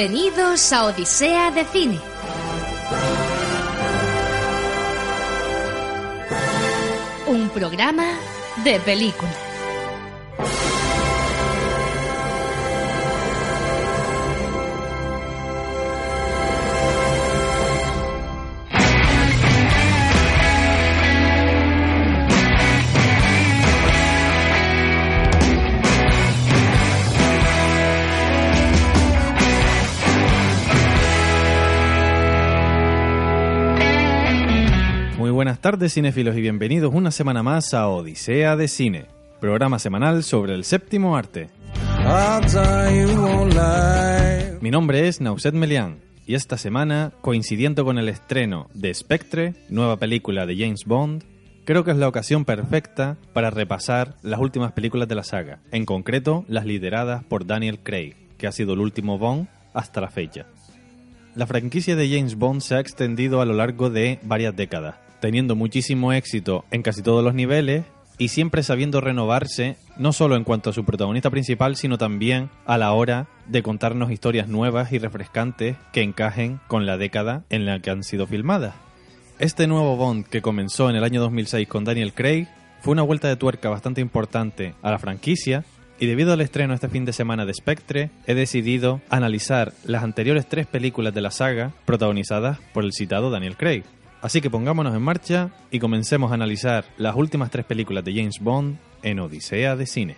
Bienvenidos a Odisea de Cine. Un programa de película. Tardes cinéfilos y bienvenidos una semana más a Odisea de Cine, programa semanal sobre el séptimo arte. Mi nombre es Nauset Melian y esta semana, coincidiendo con el estreno de Spectre, nueva película de James Bond, creo que es la ocasión perfecta para repasar las últimas películas de la saga, en concreto las lideradas por Daniel Craig, que ha sido el último Bond hasta la fecha. La franquicia de James Bond se ha extendido a lo largo de varias décadas, teniendo muchísimo éxito en casi todos los niveles y siempre sabiendo renovarse, no solo en cuanto a su protagonista principal, sino también a la hora de contarnos historias nuevas y refrescantes que encajen con la década en la que han sido filmadas. Este nuevo Bond que comenzó en el año 2006 con Daniel Craig fue una vuelta de tuerca bastante importante a la franquicia y debido al estreno este fin de semana de Spectre, he decidido analizar las anteriores tres películas de la saga protagonizadas por el citado Daniel Craig. Así que pongámonos en marcha y comencemos a analizar las últimas tres películas de James Bond en Odisea de Cine.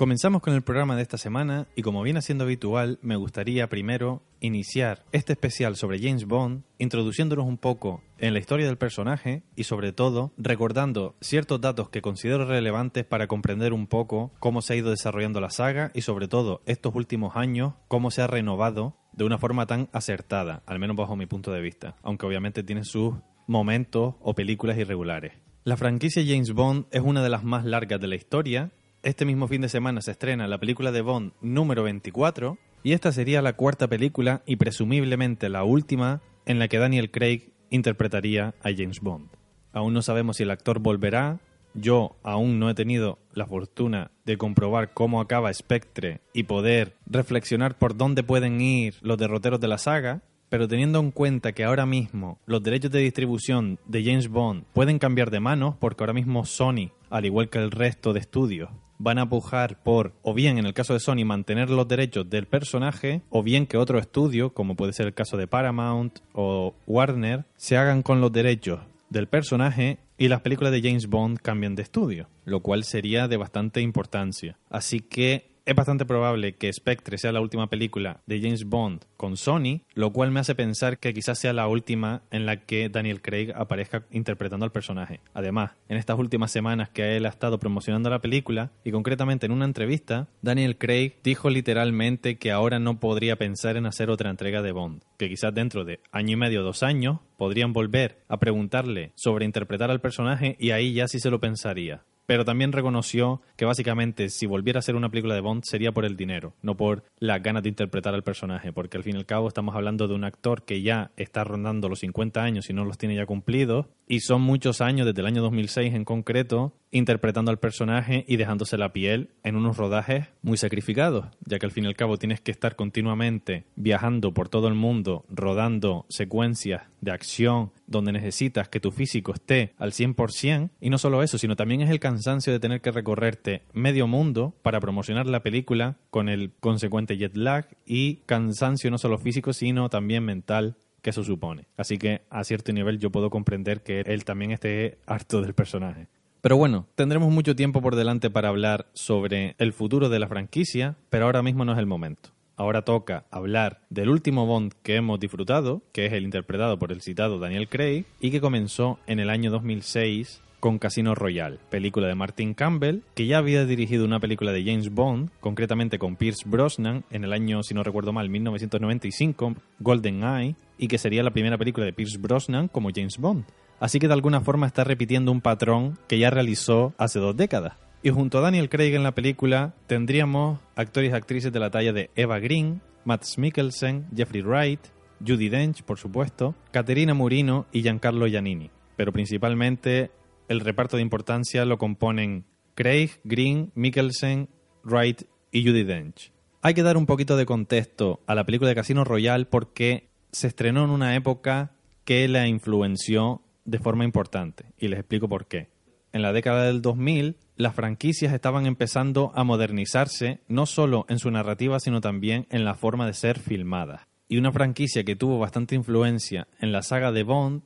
Comenzamos con el programa de esta semana y como viene siendo habitual, me gustaría primero iniciar este especial sobre James Bond introduciéndonos un poco en la historia del personaje y sobre todo recordando ciertos datos que considero relevantes para comprender un poco cómo se ha ido desarrollando la saga y sobre todo estos últimos años cómo se ha renovado de una forma tan acertada, al menos bajo mi punto de vista, aunque obviamente tiene sus momentos o películas irregulares. La franquicia James Bond es una de las más largas de la historia este mismo fin de semana se estrena la película de Bond número 24 y esta sería la cuarta película y presumiblemente la última en la que Daniel Craig interpretaría a James Bond. Aún no sabemos si el actor volverá, yo aún no he tenido la fortuna de comprobar cómo acaba Spectre y poder reflexionar por dónde pueden ir los derroteros de la saga, pero teniendo en cuenta que ahora mismo los derechos de distribución de James Bond pueden cambiar de manos, porque ahora mismo Sony, al igual que el resto de estudios, van a pujar por, o bien en el caso de Sony, mantener los derechos del personaje, o bien que otro estudio, como puede ser el caso de Paramount o Warner, se hagan con los derechos del personaje y las películas de James Bond cambian de estudio, lo cual sería de bastante importancia. Así que es bastante probable que Spectre sea la última película de James Bond con Sony, lo cual me hace pensar que quizás sea la última en la que Daniel Craig aparezca interpretando al personaje. Además, en estas últimas semanas que él ha estado promocionando la película, y concretamente en una entrevista, Daniel Craig dijo literalmente que ahora no podría pensar en hacer otra entrega de Bond, que quizás dentro de año y medio, dos años, podrían volver a preguntarle sobre interpretar al personaje y ahí ya sí se lo pensaría pero también reconoció que básicamente si volviera a ser una película de Bond sería por el dinero, no por las ganas de interpretar al personaje, porque al fin y al cabo estamos hablando de un actor que ya está rondando los 50 años y no los tiene ya cumplidos Y son muchos años, desde el año 2006 en concreto, interpretando al personaje y dejándose la piel en unos rodajes muy sacrificados, ya que al fin y al cabo tienes que estar continuamente viajando por todo el mundo, rodando secuencias de acción donde necesitas que tu físico esté al 100%, y no solo eso, sino también es el cansancio de tener que recorrerte medio mundo para promocionar la película con el consecuente jet lag y cansancio no solo físico, sino también mental que eso supone. Así que a cierto nivel yo puedo comprender que él también esté harto del personaje. Pero bueno, tendremos mucho tiempo por delante para hablar sobre el futuro de la franquicia, pero ahora mismo no es el momento. Ahora toca hablar del último Bond que hemos disfrutado, que es el interpretado por el citado Daniel Craig, y que comenzó en el año 2006 con Casino Royale, película de Martin Campbell, que ya había dirigido una película de James Bond, concretamente con Pierce Brosnan, en el año, si no recuerdo mal, 1995, Golden Eye, y que sería la primera película de Pierce Brosnan como James Bond. Así que de alguna forma está repitiendo un patrón que ya realizó hace dos décadas. Y junto a Daniel Craig en la película tendríamos actores y actrices de la talla de Eva Green, Matt Mikkelsen, Jeffrey Wright, Judy Dench, por supuesto, Caterina Murino y Giancarlo Giannini. Pero principalmente el reparto de importancia lo componen Craig, Green, Mikkelsen, Wright y Judy Dench. Hay que dar un poquito de contexto a la película de Casino Royale porque se estrenó en una época que la influenció de forma importante y les explico por qué. En la década del 2000, las franquicias estaban empezando a modernizarse no solo en su narrativa, sino también en la forma de ser filmadas. Y una franquicia que tuvo bastante influencia en la saga de Bond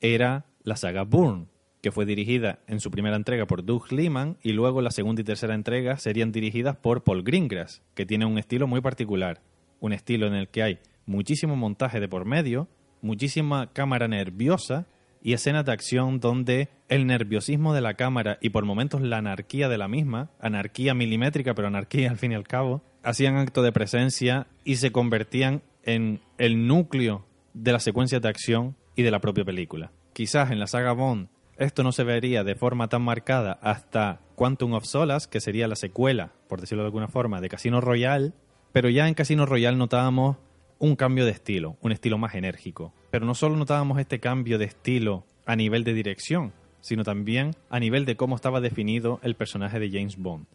era la saga Bourne, que fue dirigida en su primera entrega por Doug Liman y luego la segunda y tercera entrega serían dirigidas por Paul Greengrass, que tiene un estilo muy particular, un estilo en el que hay muchísimo montaje de por medio, muchísima cámara nerviosa y escenas de acción donde el nerviosismo de la cámara y por momentos la anarquía de la misma, anarquía milimétrica pero anarquía al fin y al cabo, hacían acto de presencia y se convertían en el núcleo de las secuencias de acción y de la propia película. Quizás en la saga Bond esto no se vería de forma tan marcada hasta Quantum of Solace, que sería la secuela, por decirlo de alguna forma, de Casino Royale, pero ya en Casino Royale notábamos un cambio de estilo, un estilo más enérgico. Pero no solo notábamos este cambio de estilo a nivel de dirección, sino también a nivel de cómo estaba definido el personaje de James Bond.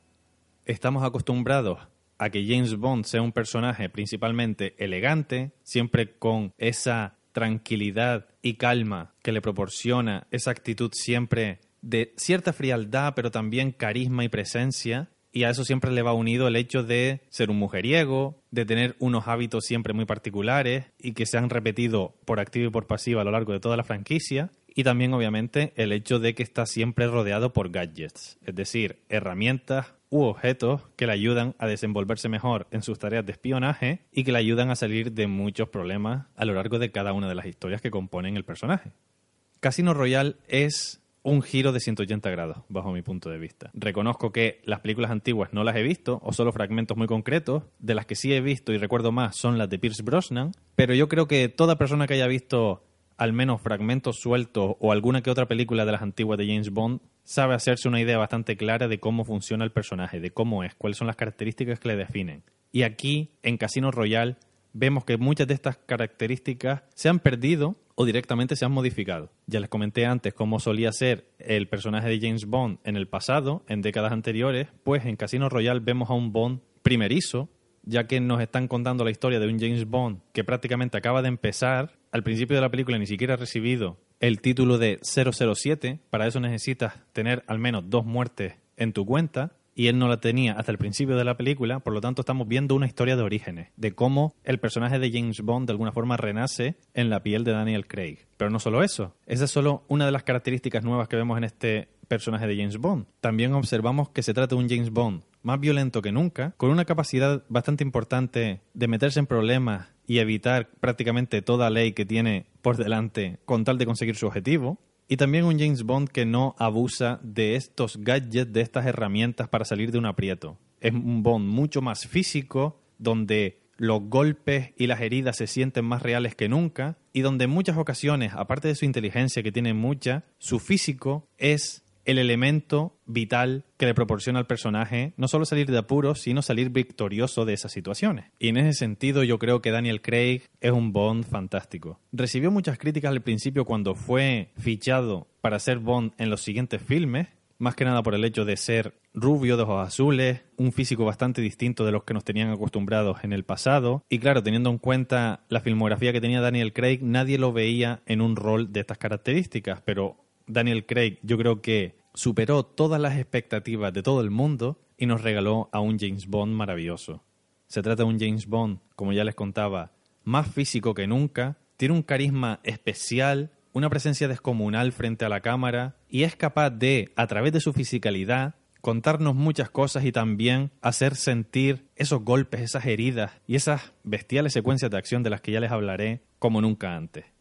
Estamos acostumbrados a que James Bond sea un personaje principalmente elegante, siempre con esa tranquilidad y calma que le proporciona esa actitud siempre de cierta frialdad, pero también carisma y presencia. Y a eso siempre le va unido el hecho de ser un mujeriego, de tener unos hábitos siempre muy particulares y que se han repetido por activa y por pasiva a lo largo de toda la franquicia. Y también, obviamente, el hecho de que está siempre rodeado por gadgets, es decir, herramientas u objetos que le ayudan a desenvolverse mejor en sus tareas de espionaje y que le ayudan a salir de muchos problemas a lo largo de cada una de las historias que componen el personaje. Casino Royale es un giro de 180 grados, bajo mi punto de vista. Reconozco que las películas antiguas no las he visto, o solo fragmentos muy concretos. De las que sí he visto y recuerdo más son las de Pierce Brosnan, pero yo creo que toda persona que haya visto al menos fragmentos sueltos o alguna que otra película de las antiguas de James Bond sabe hacerse una idea bastante clara de cómo funciona el personaje, de cómo es, cuáles son las características que le definen. Y aquí, en Casino Royale, vemos que muchas de estas características se han perdido o directamente se han modificado. Ya les comenté antes cómo solía ser el personaje de James Bond en el pasado, en décadas anteriores, pues en Casino Royale vemos a un Bond primerizo, ya que nos están contando la historia de un James Bond que prácticamente acaba de empezar. Al principio de la película ni siquiera ha recibido el título de 007. Para eso necesitas tener al menos dos muertes en tu cuenta. Y él no la tenía hasta el principio de la película, por lo tanto estamos viendo una historia de orígenes, de cómo el personaje de James Bond de alguna forma renace en la piel de Daniel Craig. Pero no solo eso, esa es solo una de las características nuevas que vemos en este personaje de James Bond. También observamos que se trata de un James Bond más violento que nunca, con una capacidad bastante importante de meterse en problemas y evitar prácticamente toda ley que tiene por delante con tal de conseguir su objetivo. Y también un James Bond que no abusa de estos gadgets, de estas herramientas para salir de un aprieto. Es un Bond mucho más físico, donde los golpes y las heridas se sienten más reales que nunca y donde en muchas ocasiones, aparte de su inteligencia que tiene mucha, su físico es el elemento vital que le proporciona al personaje no solo salir de apuros, sino salir victorioso de esas situaciones. Y en ese sentido yo creo que Daniel Craig es un Bond fantástico. Recibió muchas críticas al principio cuando fue fichado para ser Bond en los siguientes filmes, más que nada por el hecho de ser rubio, de ojos azules, un físico bastante distinto de los que nos tenían acostumbrados en el pasado. Y claro, teniendo en cuenta la filmografía que tenía Daniel Craig, nadie lo veía en un rol de estas características, pero Daniel Craig yo creo que superó todas las expectativas de todo el mundo y nos regaló a un James Bond maravilloso. Se trata de un James Bond, como ya les contaba, más físico que nunca, tiene un carisma especial, una presencia descomunal frente a la cámara y es capaz de, a través de su fisicalidad, contarnos muchas cosas y también hacer sentir esos golpes, esas heridas y esas bestiales secuencias de acción de las que ya les hablaré como nunca antes.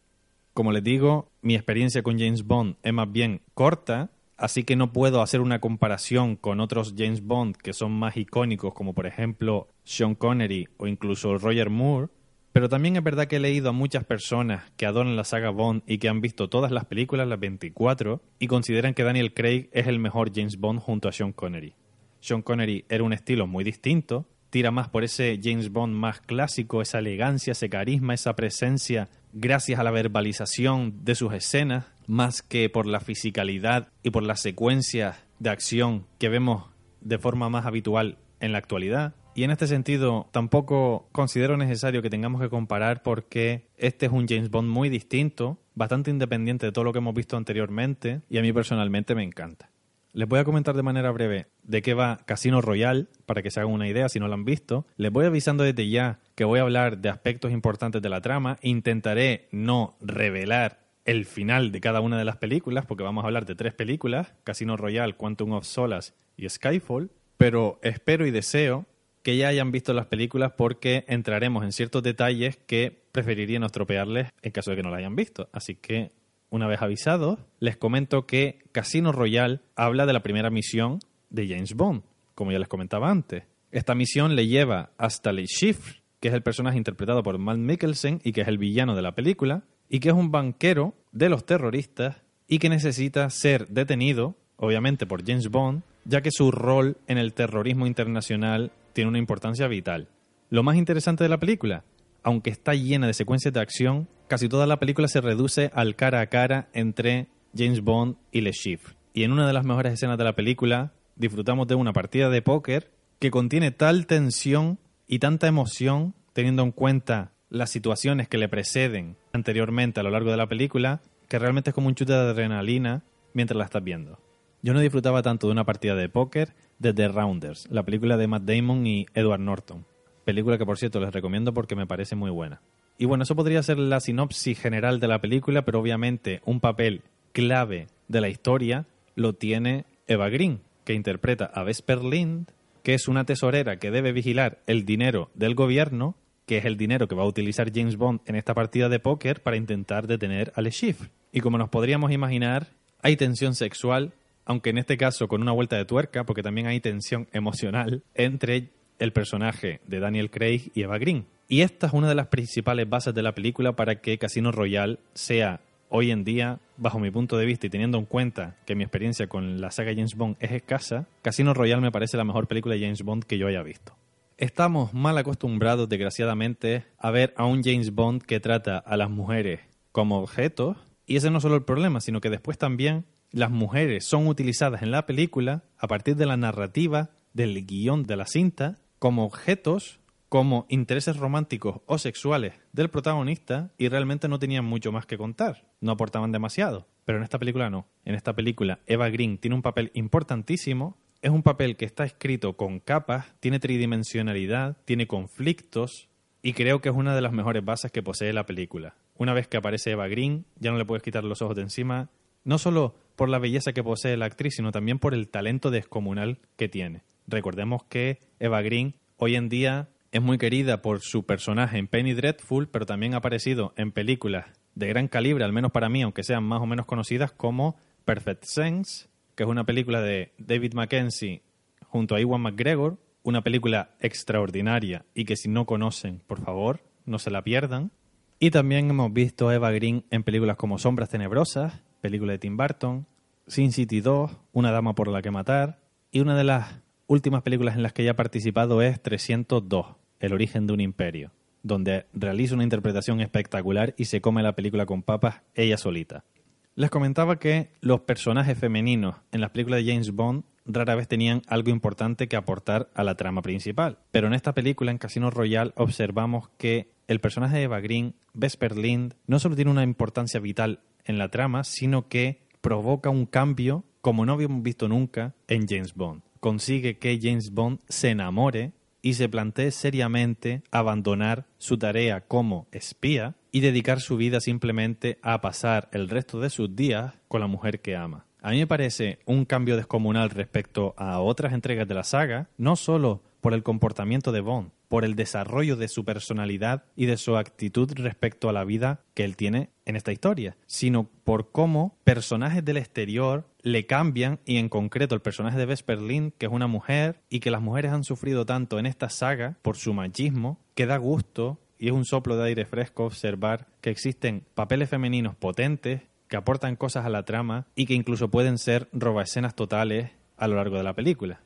Como les digo, mi experiencia con James Bond es más bien corta, así que no puedo hacer una comparación con otros James Bond que son más icónicos, como por ejemplo Sean Connery o incluso Roger Moore. Pero también es verdad que he leído a muchas personas que adoran la saga Bond y que han visto todas las películas, las 24, y consideran que Daniel Craig es el mejor James Bond junto a Sean Connery. Sean Connery era un estilo muy distinto, tira más por ese James Bond más clásico, esa elegancia, ese carisma, esa presencia, gracias a la verbalización de sus escenas, más que por la fisicalidad y por las secuencias de acción que vemos de forma más habitual en la actualidad. Y en este sentido, tampoco considero necesario que tengamos que comparar porque este es un James Bond muy distinto, bastante independiente de todo lo que hemos visto anteriormente, y a mí personalmente me encanta. Les voy a comentar de manera breve de qué va Casino Royale, para que se hagan una idea si no lo han visto. Les voy avisando desde ya que voy a hablar de aspectos importantes de la trama. Intentaré no revelar el final de cada una de las películas, porque vamos a hablar de tres películas, Casino Royale, Quantum of Solace y Skyfall. Pero espero y deseo que ya hayan visto las películas porque entraremos en ciertos detalles que preferiría no estropearles en caso de que no las hayan visto. Así que una vez avisados, les comento que Casino Royale habla de la primera misión de James Bond, como ya les comentaba antes. Esta misión le lleva hasta Le Chiffre, que es el personaje interpretado por Matt Mikkelsen y que es el villano de la película, y que es un banquero de los terroristas y que necesita ser detenido, obviamente por James Bond, ya que su rol en el terrorismo internacional tiene una importancia vital. Lo más interesante de la película, aunque está llena de secuencias de acción, casi toda la película se reduce al cara a cara entre James Bond y Le Chiffre. Y en una de las mejores escenas de la película disfrutamos de una partida de póker que contiene tal tensión y tanta emoción teniendo en cuenta las situaciones que le preceden anteriormente a lo largo de la película que realmente es como un chute de adrenalina mientras la estás viendo. Yo no disfrutaba tanto de una partida de póker desde Rounders, la película de Matt Damon y Edward Norton. Película que por cierto les recomiendo porque me parece muy buena. Y bueno, eso podría ser la sinopsis general de la película, pero obviamente un papel clave de la historia lo tiene Eva Green, que interpreta a Vesper Lind, que es una tesorera que debe vigilar el dinero del gobierno, que es el dinero que va a utilizar James Bond en esta partida de póker para intentar detener a Le. Y como nos podríamos imaginar, hay tensión sexual, aunque en este caso con una vuelta de tuerca, porque también hay tensión emocional entre el personaje de Daniel Craig y Eva Green. Y esta es una de las principales bases de la película para que Casino Royale sea hoy en día, bajo mi punto de vista y teniendo en cuenta que mi experiencia con la saga James Bond es escasa, Casino Royale me parece la mejor película de James Bond que yo haya visto. Estamos mal acostumbrados, desgraciadamente, a ver a un James Bond que trata a las mujeres como objetos, y ese no es solo el problema, sino que después también las mujeres son utilizadas en la película a partir de la narrativa del guion de la cinta como objetos, como intereses románticos o sexuales del protagonista y realmente no tenían mucho más que contar, no aportaban demasiado. Pero en esta película no. En esta película Eva Green tiene un papel importantísimo, es un papel que está escrito con capas, tiene tridimensionalidad, tiene conflictos y creo que es una de las mejores bases que posee la película. Una vez que aparece Eva Green, ya no le puedes quitar los ojos de encima, no solo por la belleza que posee la actriz, sino también por el talento descomunal que tiene. Recordemos que Eva Green hoy en día es muy querida por su personaje en Penny Dreadful, pero también ha aparecido en películas de gran calibre, al menos para mí, aunque sean más o menos conocidas, como Perfect Sense, que es una película de David Mackenzie junto a Iwan McGregor, una película extraordinaria y que si no conocen, por favor, no se la pierdan. Y también hemos visto a Eva Green en películas como Sombras Tenebrosas, película de Tim Burton, Sin City 2, Una dama por la que matar, y una de las últimas películas en las que ella ha participado es 302, El origen de un imperio, donde realiza una interpretación espectacular y se come la película con papas ella solita. Les comentaba que los personajes femeninos en las películas de James Bond rara vez tenían algo importante que aportar a la trama principal. Pero en esta película, en Casino Royale, observamos que el personaje de Eva Green, Vesper Lind, no solo tiene una importancia vital en la trama, sino que provoca un cambio como no habíamos visto nunca en James Bond. Consigue que James Bond se enamore y se plantee seriamente abandonar su tarea como espía y dedicar su vida simplemente a pasar el resto de sus días con la mujer que ama. A mí me parece un cambio descomunal respecto a otras entregas de la saga, no solo por el comportamiento de Bond, por el desarrollo de su personalidad y de su actitud respecto a la vida que él tiene en esta historia, sino por cómo personajes del exterior le cambian y en concreto el personaje de Vesper Lind, que es una mujer y que las mujeres han sufrido tanto en esta saga por su machismo, que da gusto y es un soplo de aire fresco observar que existen papeles femeninos potentes que aportan cosas a la trama y que incluso pueden ser robaescenas totales a lo largo de la película.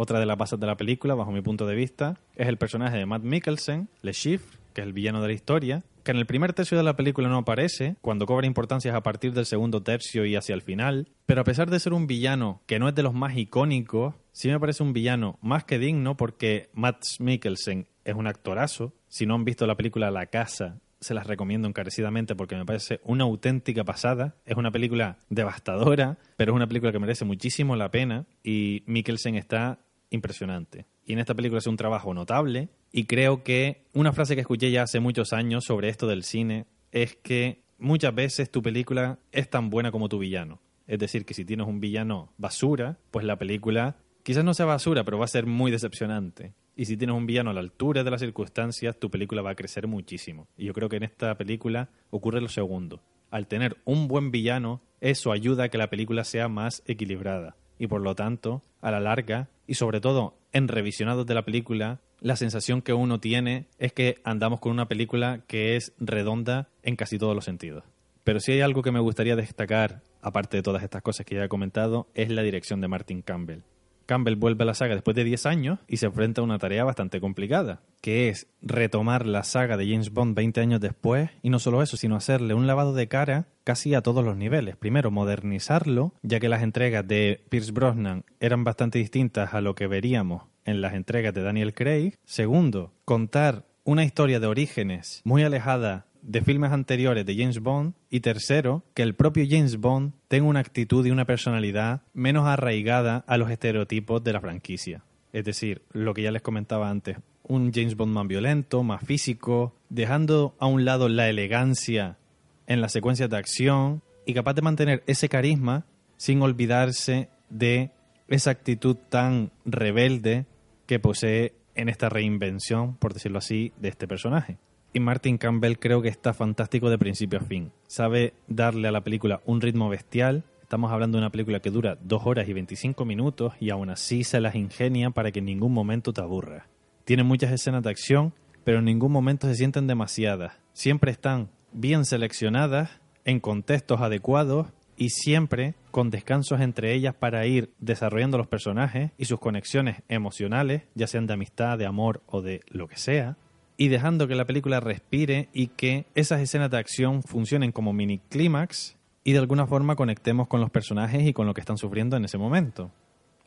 Otra de las bases de la película, bajo mi punto de vista, es el personaje de Matt Mikkelsen, Le Chiffre, que es el villano de la historia, que en el primer tercio de la película no aparece, cuando cobra importancia a partir del segundo tercio y hacia el final, pero a pesar de ser un villano que no es de los más icónicos, sí me parece un villano más que digno porque Matt Mikkelsen es un actorazo. Si no han visto la película La Casa, se las recomiendo encarecidamente porque me parece una auténtica pasada. Es una película devastadora, pero es una película que merece muchísimo la pena y Mikkelsen está impresionante. Y en esta película es un trabajo notable y creo que una frase que escuché ya hace muchos años sobre esto del cine es que muchas veces tu película es tan buena como tu villano. Es decir, que si tienes un villano basura, pues la película quizás no sea basura, pero va a ser muy decepcionante. Y si tienes un villano a la altura de las circunstancias, tu película va a crecer muchísimo. Y yo creo que en esta película ocurre lo segundo. Al tener un buen villano, eso ayuda a que la película sea más equilibrada. Y por lo tanto, a la larga, y sobre todo en revisionados de la película, la sensación que uno tiene es que andamos con una película que es redonda en casi todos los sentidos. Pero si hay algo que me gustaría destacar, aparte de todas estas cosas que ya he comentado, es la dirección de Martin Campbell. Campbell vuelve a la saga después de 10 años y se enfrenta a una tarea bastante complicada, que es retomar la saga de James Bond 20 años después y no solo eso, sino hacerle un lavado de cara casi a todos los niveles. Primero, modernizarlo, ya que las entregas de Pierce Brosnan eran bastante distintas a lo que veríamos en las entregas de Daniel Craig. Segundo, contar una historia de orígenes muy alejada de filmes anteriores de James Bond y tercero, que el propio James Bond tenga una actitud y una personalidad menos arraigada a los estereotipos de la franquicia. Es decir, lo que ya les comentaba antes, un James Bond más violento, más físico, dejando a un lado la elegancia en las secuencias de acción y capaz de mantener ese carisma sin olvidarse de esa actitud tan rebelde que posee en esta reinvención, por decirlo así, de este personaje. Y Martin Campbell creo que está fantástico de principio a fin. Sabe darle a la película un ritmo bestial. Estamos hablando de una película que dura 2 horas y 25 minutos y aún así se las ingenia para que en ningún momento te aburra. Tiene muchas escenas de acción, pero en ningún momento se sienten demasiadas. Siempre están bien seleccionadas, en contextos adecuados y siempre con descansos entre ellas para ir desarrollando los personajes y sus conexiones emocionales, ya sean de amistad, de amor o de lo que sea y dejando que la película respire y que esas escenas de acción funcionen como mini clímax y de alguna forma conectemos con los personajes y con lo que están sufriendo en ese momento.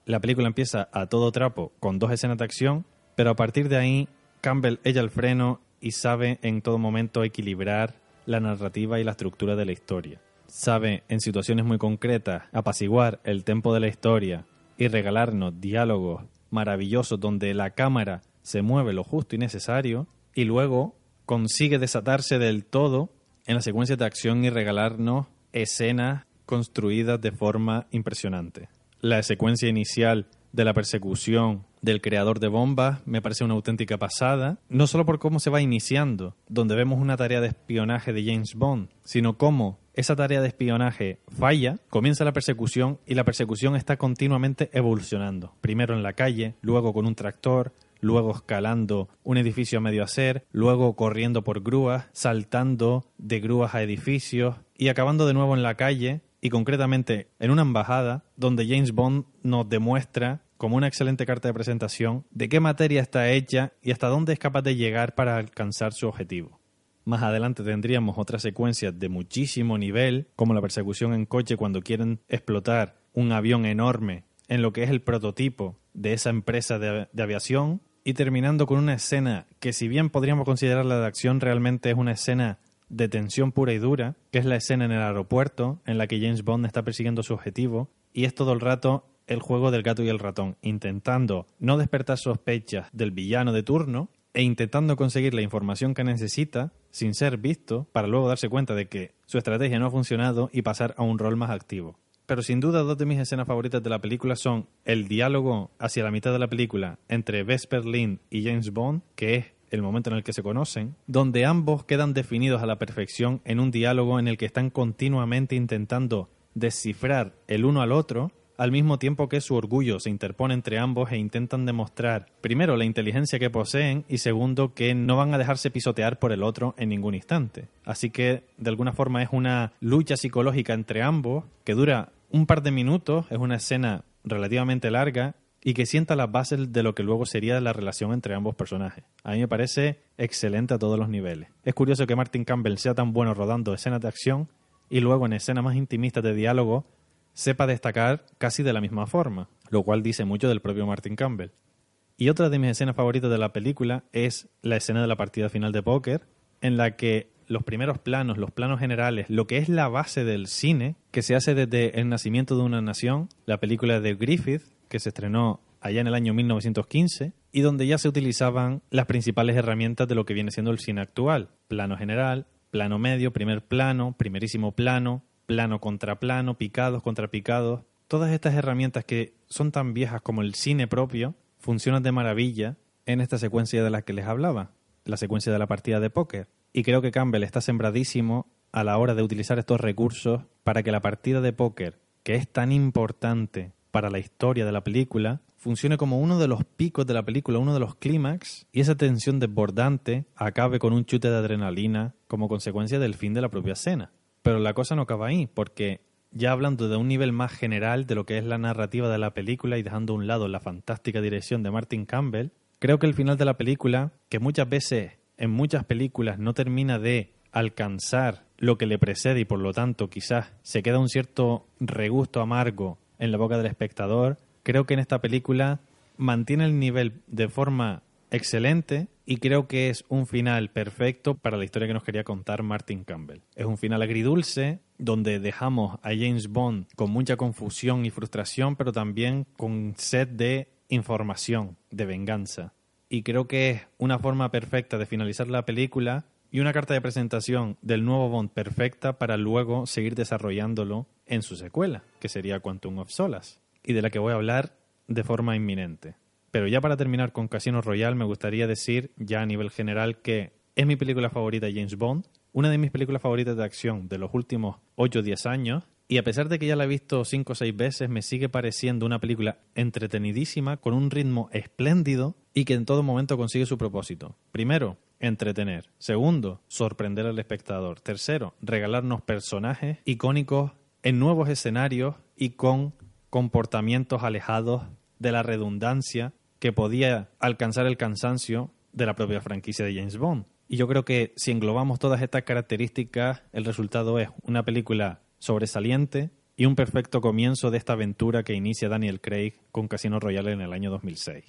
La película empieza a todo trapo con dos escenas de acción, pero a partir de ahí Campbell ella el freno y sabe en todo momento equilibrar la narrativa y la estructura de la historia. Sabe en situaciones muy concretas apaciguar el tempo de la historia y regalarnos diálogos maravillosos donde la cámara se mueve lo justo y necesario y luego consigue desatarse del todo en la secuencia de acción y regalarnos escenas construidas de forma impresionante. La secuencia inicial de la persecución del creador de bombas me parece una auténtica pasada, no solo por cómo se va iniciando, donde vemos una tarea de espionaje de James Bond, sino cómo esa tarea de espionaje falla, comienza la persecución y la persecución está continuamente evolucionando. Primero en la calle, luego con un tractor, luego escalando un edificio a medio hacer, luego corriendo por grúas, saltando de grúas a edificios y acabando de nuevo en la calle y concretamente en una embajada donde James Bond nos demuestra como una excelente carta de presentación de qué materia está hecha y hasta dónde es capaz de llegar para alcanzar su objetivo. Más adelante tendríamos otras secuencias de muchísimo nivel, como la persecución en coche cuando quieren explotar un avión enorme en lo que es el prototipo de esa empresa de, de aviación, y terminando con una escena que si bien podríamos considerarla de acción, realmente es una escena de tensión pura y dura, que es la escena en el aeropuerto en la que James Bond está persiguiendo su objetivo y es todo el rato el juego del gato y el ratón, intentando no despertar sospechas del villano de turno e intentando conseguir la información que necesita sin ser visto para luego darse cuenta de que su estrategia no ha funcionado y pasar a un rol más activo. Pero sin duda dos de mis escenas favoritas de la película son el diálogo hacia la mitad de la película entre Vesper Lynn y James Bond, que es el momento en el que se conocen, donde ambos quedan definidos a la perfección en un diálogo en el que están continuamente intentando descifrar el uno al otro, al mismo tiempo que su orgullo se interpone entre ambos e intentan demostrar, primero, la inteligencia que poseen y segundo, que no van a dejarse pisotear por el otro en ningún instante. Así que, de alguna forma, es una lucha psicológica entre ambos que dura un par de minutos, es una escena relativamente larga y que sienta las bases de lo que luego sería la relación entre ambos personajes. A mí me parece excelente a todos los niveles. Es curioso que Martin Campbell sea tan bueno rodando escenas de acción y luego en escenas más intimistas de diálogo sepa destacar casi de la misma forma, lo cual dice mucho del propio Martin Campbell. Y otra de mis escenas favoritas de la película es la escena de la partida final de póker, en la que los primeros planos, los planos generales, lo que es la base del cine, que se hace desde El nacimiento de una nación, la película de Griffith, que se estrenó allá en el año 1915 y donde ya se utilizaban las principales herramientas de lo que viene siendo el cine actual. Plano general, plano medio, primer plano, primerísimo plano, plano contra plano, picados contra picados. Todas estas herramientas que son tan viejas como el cine propio funcionan de maravilla en esta secuencia de la que les hablaba, la secuencia de la partida de póker. Y creo que Campbell está sembradísimo a la hora de utilizar estos recursos para que la partida de póker, que es tan importante para la historia de la película funcione como uno de los picos de la película, uno de los clímax, y esa tensión desbordante acabe con un chute de adrenalina como consecuencia del fin de la propia escena. Pero la cosa no acaba ahí, porque ya hablando de un nivel más general de lo que es la narrativa de la película y dejando a un lado la fantástica dirección de Martin Campbell, creo que el final de la película, que muchas veces en muchas películas no termina de alcanzar lo que le precede y por lo tanto quizás se queda un cierto regusto amargo en la boca del espectador. Creo que en esta película mantiene el nivel de forma excelente y creo que es un final perfecto para la historia que nos quería contar Martin Campbell. Es un final agridulce donde dejamos a James Bond con mucha confusión y frustración, pero también con sed de información, de venganza. Y creo que es una forma perfecta de finalizar la película y una carta de presentación del nuevo Bond perfecta para luego seguir desarrollándolo en su secuela, que sería Quantum of Solace, y de la que voy a hablar de forma inminente. Pero ya para terminar con Casino Royale, me gustaría decir ya a nivel general que es mi película favorita James Bond, una de mis películas favoritas de acción de los últimos 8 o 10 años, y a pesar de que ya la he visto 5 o 6 veces, me sigue pareciendo una película entretenidísima, con un ritmo espléndido y que en todo momento consigue su propósito. Primero, entretener. Segundo, sorprender al espectador. Tercero, regalarnos personajes icónicos en nuevos escenarios y con comportamientos alejados de la redundancia que podía alcanzar el cansancio de la propia franquicia de James Bond. Y yo creo que si englobamos todas estas características, el resultado es una película sobresaliente y un perfecto comienzo de esta aventura que inicia Daniel Craig con Casino Royale en el año 2006.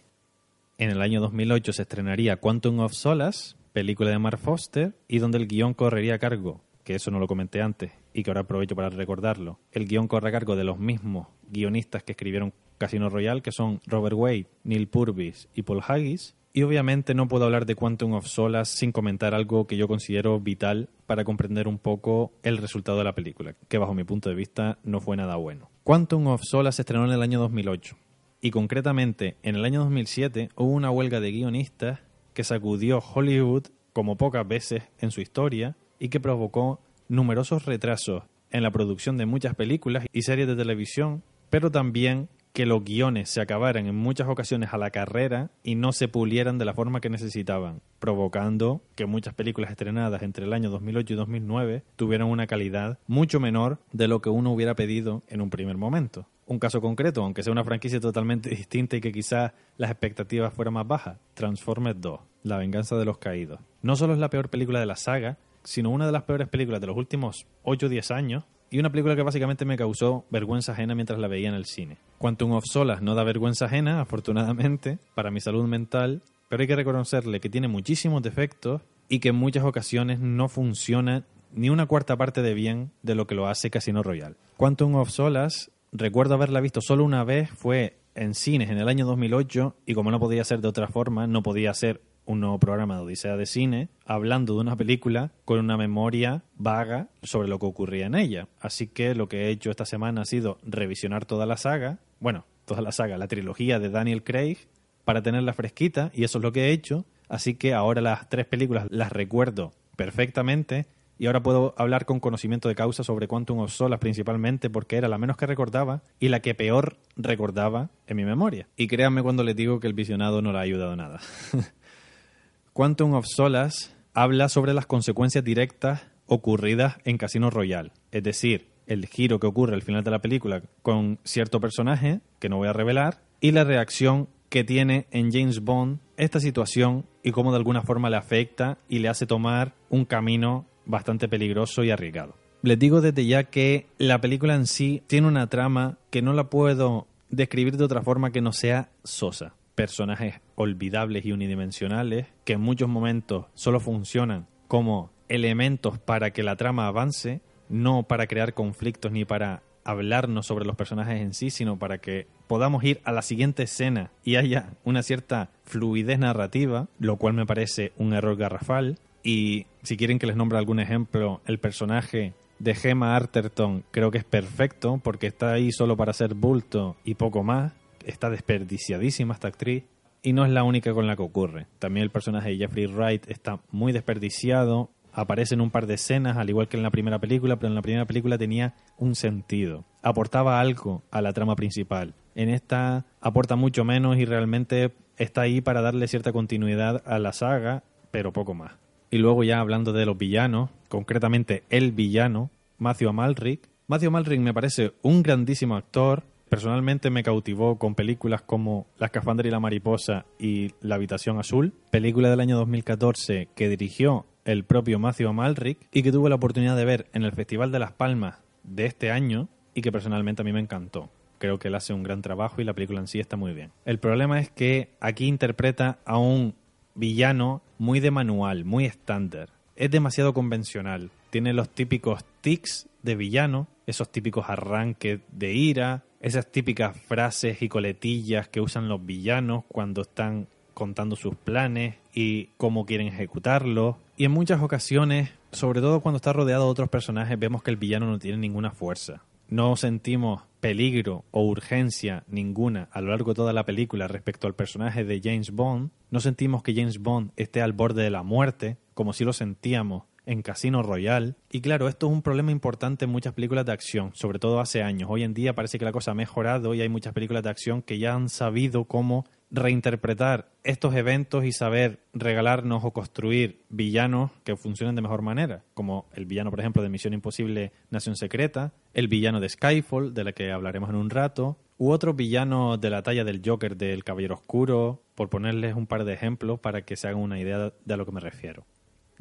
En el año 2008 se estrenaría Quantum of Solace, película de Mark Foster, y donde el guion correría a cargo, que eso no lo comenté antes y que ahora aprovecho para recordarlo. El guion corre a cargo de los mismos guionistas que escribieron Casino Royale, que son Robert Wade, Neil Purvis y Paul Haggis. Y obviamente no puedo hablar de Quantum of Solace sin comentar algo que yo considero vital para comprender un poco el resultado de la película, que bajo mi punto de vista no fue nada bueno. Quantum of Solace se estrenó en el año 2008 y concretamente en el año 2007 hubo una huelga de guionistas que sacudió Hollywood como pocas veces en su historia y que provocó numerosos retrasos en la producción de muchas películas y series de televisión, pero también que los guiones se acabaran en muchas ocasiones a la carrera y no se pulieran de la forma que necesitaban, provocando que muchas películas estrenadas entre el año 2008 y 2009 tuvieran una calidad mucho menor de lo que uno hubiera pedido en un primer momento. Un caso concreto, aunque sea una franquicia totalmente distinta y que quizás las expectativas fueran más bajas, Transformers 2, La venganza de los caídos. No solo es la peor película de la saga, sino una de las peores películas de los últimos 8 o 10 años y una película que básicamente me causó vergüenza ajena mientras la veía en el cine. Quantum of Solas no da vergüenza ajena, afortunadamente, para mi salud mental, pero hay que reconocerle que tiene muchísimos defectos y que en muchas ocasiones no funciona ni una cuarta parte de bien de lo que lo hace Casino Royale. Quantum of Solas, recuerdo haberla visto solo una vez, fue en cines en el año 2008 y como no podía ser de otra forma, no podía ser un nuevo programa de Odisea de Cine hablando de una película con una memoria vaga sobre lo que ocurría en ella. Así que lo que he hecho esta semana ha sido revisionar toda la saga, bueno, toda la saga, la trilogía de Daniel Craig, para tenerla fresquita, y eso es lo que he hecho. Así que ahora las tres películas las recuerdo perfectamente y ahora puedo hablar con conocimiento de causa sobre Quantum of Solace principalmente porque era la menos que recordaba y la que peor recordaba en mi memoria. Y créanme cuando les digo que el visionado no le ha ayudado nada. Quantum of Solace habla sobre las consecuencias directas ocurridas en Casino Royale, es decir, el giro que ocurre al final de la película con cierto personaje, que no voy a revelar, y la reacción que tiene en James Bond esta situación y cómo de alguna forma le afecta y le hace tomar un camino bastante peligroso y arriesgado. Les digo desde ya que la película en sí tiene una trama que no la puedo describir de otra forma que no sea sosa personajes olvidables y unidimensionales que en muchos momentos solo funcionan como elementos para que la trama avance, no para crear conflictos ni para hablarnos sobre los personajes en sí, sino para que podamos ir a la siguiente escena y haya una cierta fluidez narrativa, lo cual me parece un error garrafal. Y si quieren que les nombre algún ejemplo, el personaje de Gemma Arterton creo que es perfecto porque está ahí solo para hacer bulto y poco más está desperdiciadísima esta actriz y no es la única con la que ocurre. También el personaje de Jeffrey Wright está muy desperdiciado, aparece en un par de escenas, al igual que en la primera película, pero en la primera película tenía un sentido, aportaba algo a la trama principal. En esta aporta mucho menos y realmente está ahí para darle cierta continuidad a la saga, pero poco más. Y luego ya hablando de los villanos, concretamente el villano, Matthew Amalric. Matthew Amalric me parece un grandísimo actor, Personalmente me cautivó con películas como La escafandra y la mariposa y La habitación azul, película del año 2014 que dirigió el propio Matthew Amalric y que tuve la oportunidad de ver en el Festival de Las Palmas de este año y que personalmente a mí me encantó. Creo que él hace un gran trabajo y la película en sí está muy bien. El problema es que aquí interpreta a un villano muy de manual, muy estándar. Es demasiado convencional. Tiene los típicos tics de villano, esos típicos arranques de ira, esas típicas frases y coletillas que usan los villanos cuando están contando sus planes y cómo quieren ejecutarlos. Y en muchas ocasiones, sobre todo cuando está rodeado de otros personajes, vemos que el villano no tiene ninguna fuerza. No sentimos peligro o urgencia ninguna a lo largo de toda la película respecto al personaje de James Bond. No sentimos que James Bond esté al borde de la muerte, como si lo sentíamos en Casino Royale. Y claro, esto es un problema importante en muchas películas de acción, sobre todo hace años. Hoy en día parece que la cosa ha mejorado y hay muchas películas de acción que ya han sabido cómo reinterpretar estos eventos y saber regalarnos o construir villanos que funcionen de mejor manera, como el villano, por ejemplo, de Misión Imposible Nación Secreta, el villano de Skyfall, de la que hablaremos en un rato, u otros villanos de la talla del Joker del Caballero Oscuro, por ponerles un par de ejemplos para que se hagan una idea de a lo que me refiero.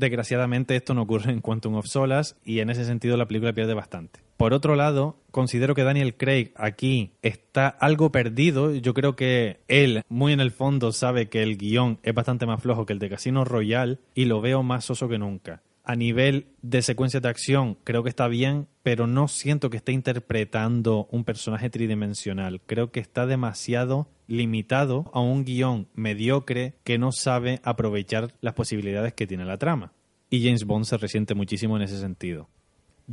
Desgraciadamente esto no ocurre en Quantum of Solace y en ese sentido la película pierde bastante. Por otro lado, considero que Daniel Craig aquí está algo perdido. Yo creo que él, muy en el fondo, sabe que el guion es bastante más flojo que el de Casino Royale y lo veo más soso que nunca a nivel de secuencias de acción creo que está bien, pero no siento que esté interpretando un personaje tridimensional. Creo que está demasiado limitado a un guion mediocre que no sabe aprovechar las posibilidades que tiene la trama. Y James Bond se resiente muchísimo en ese sentido.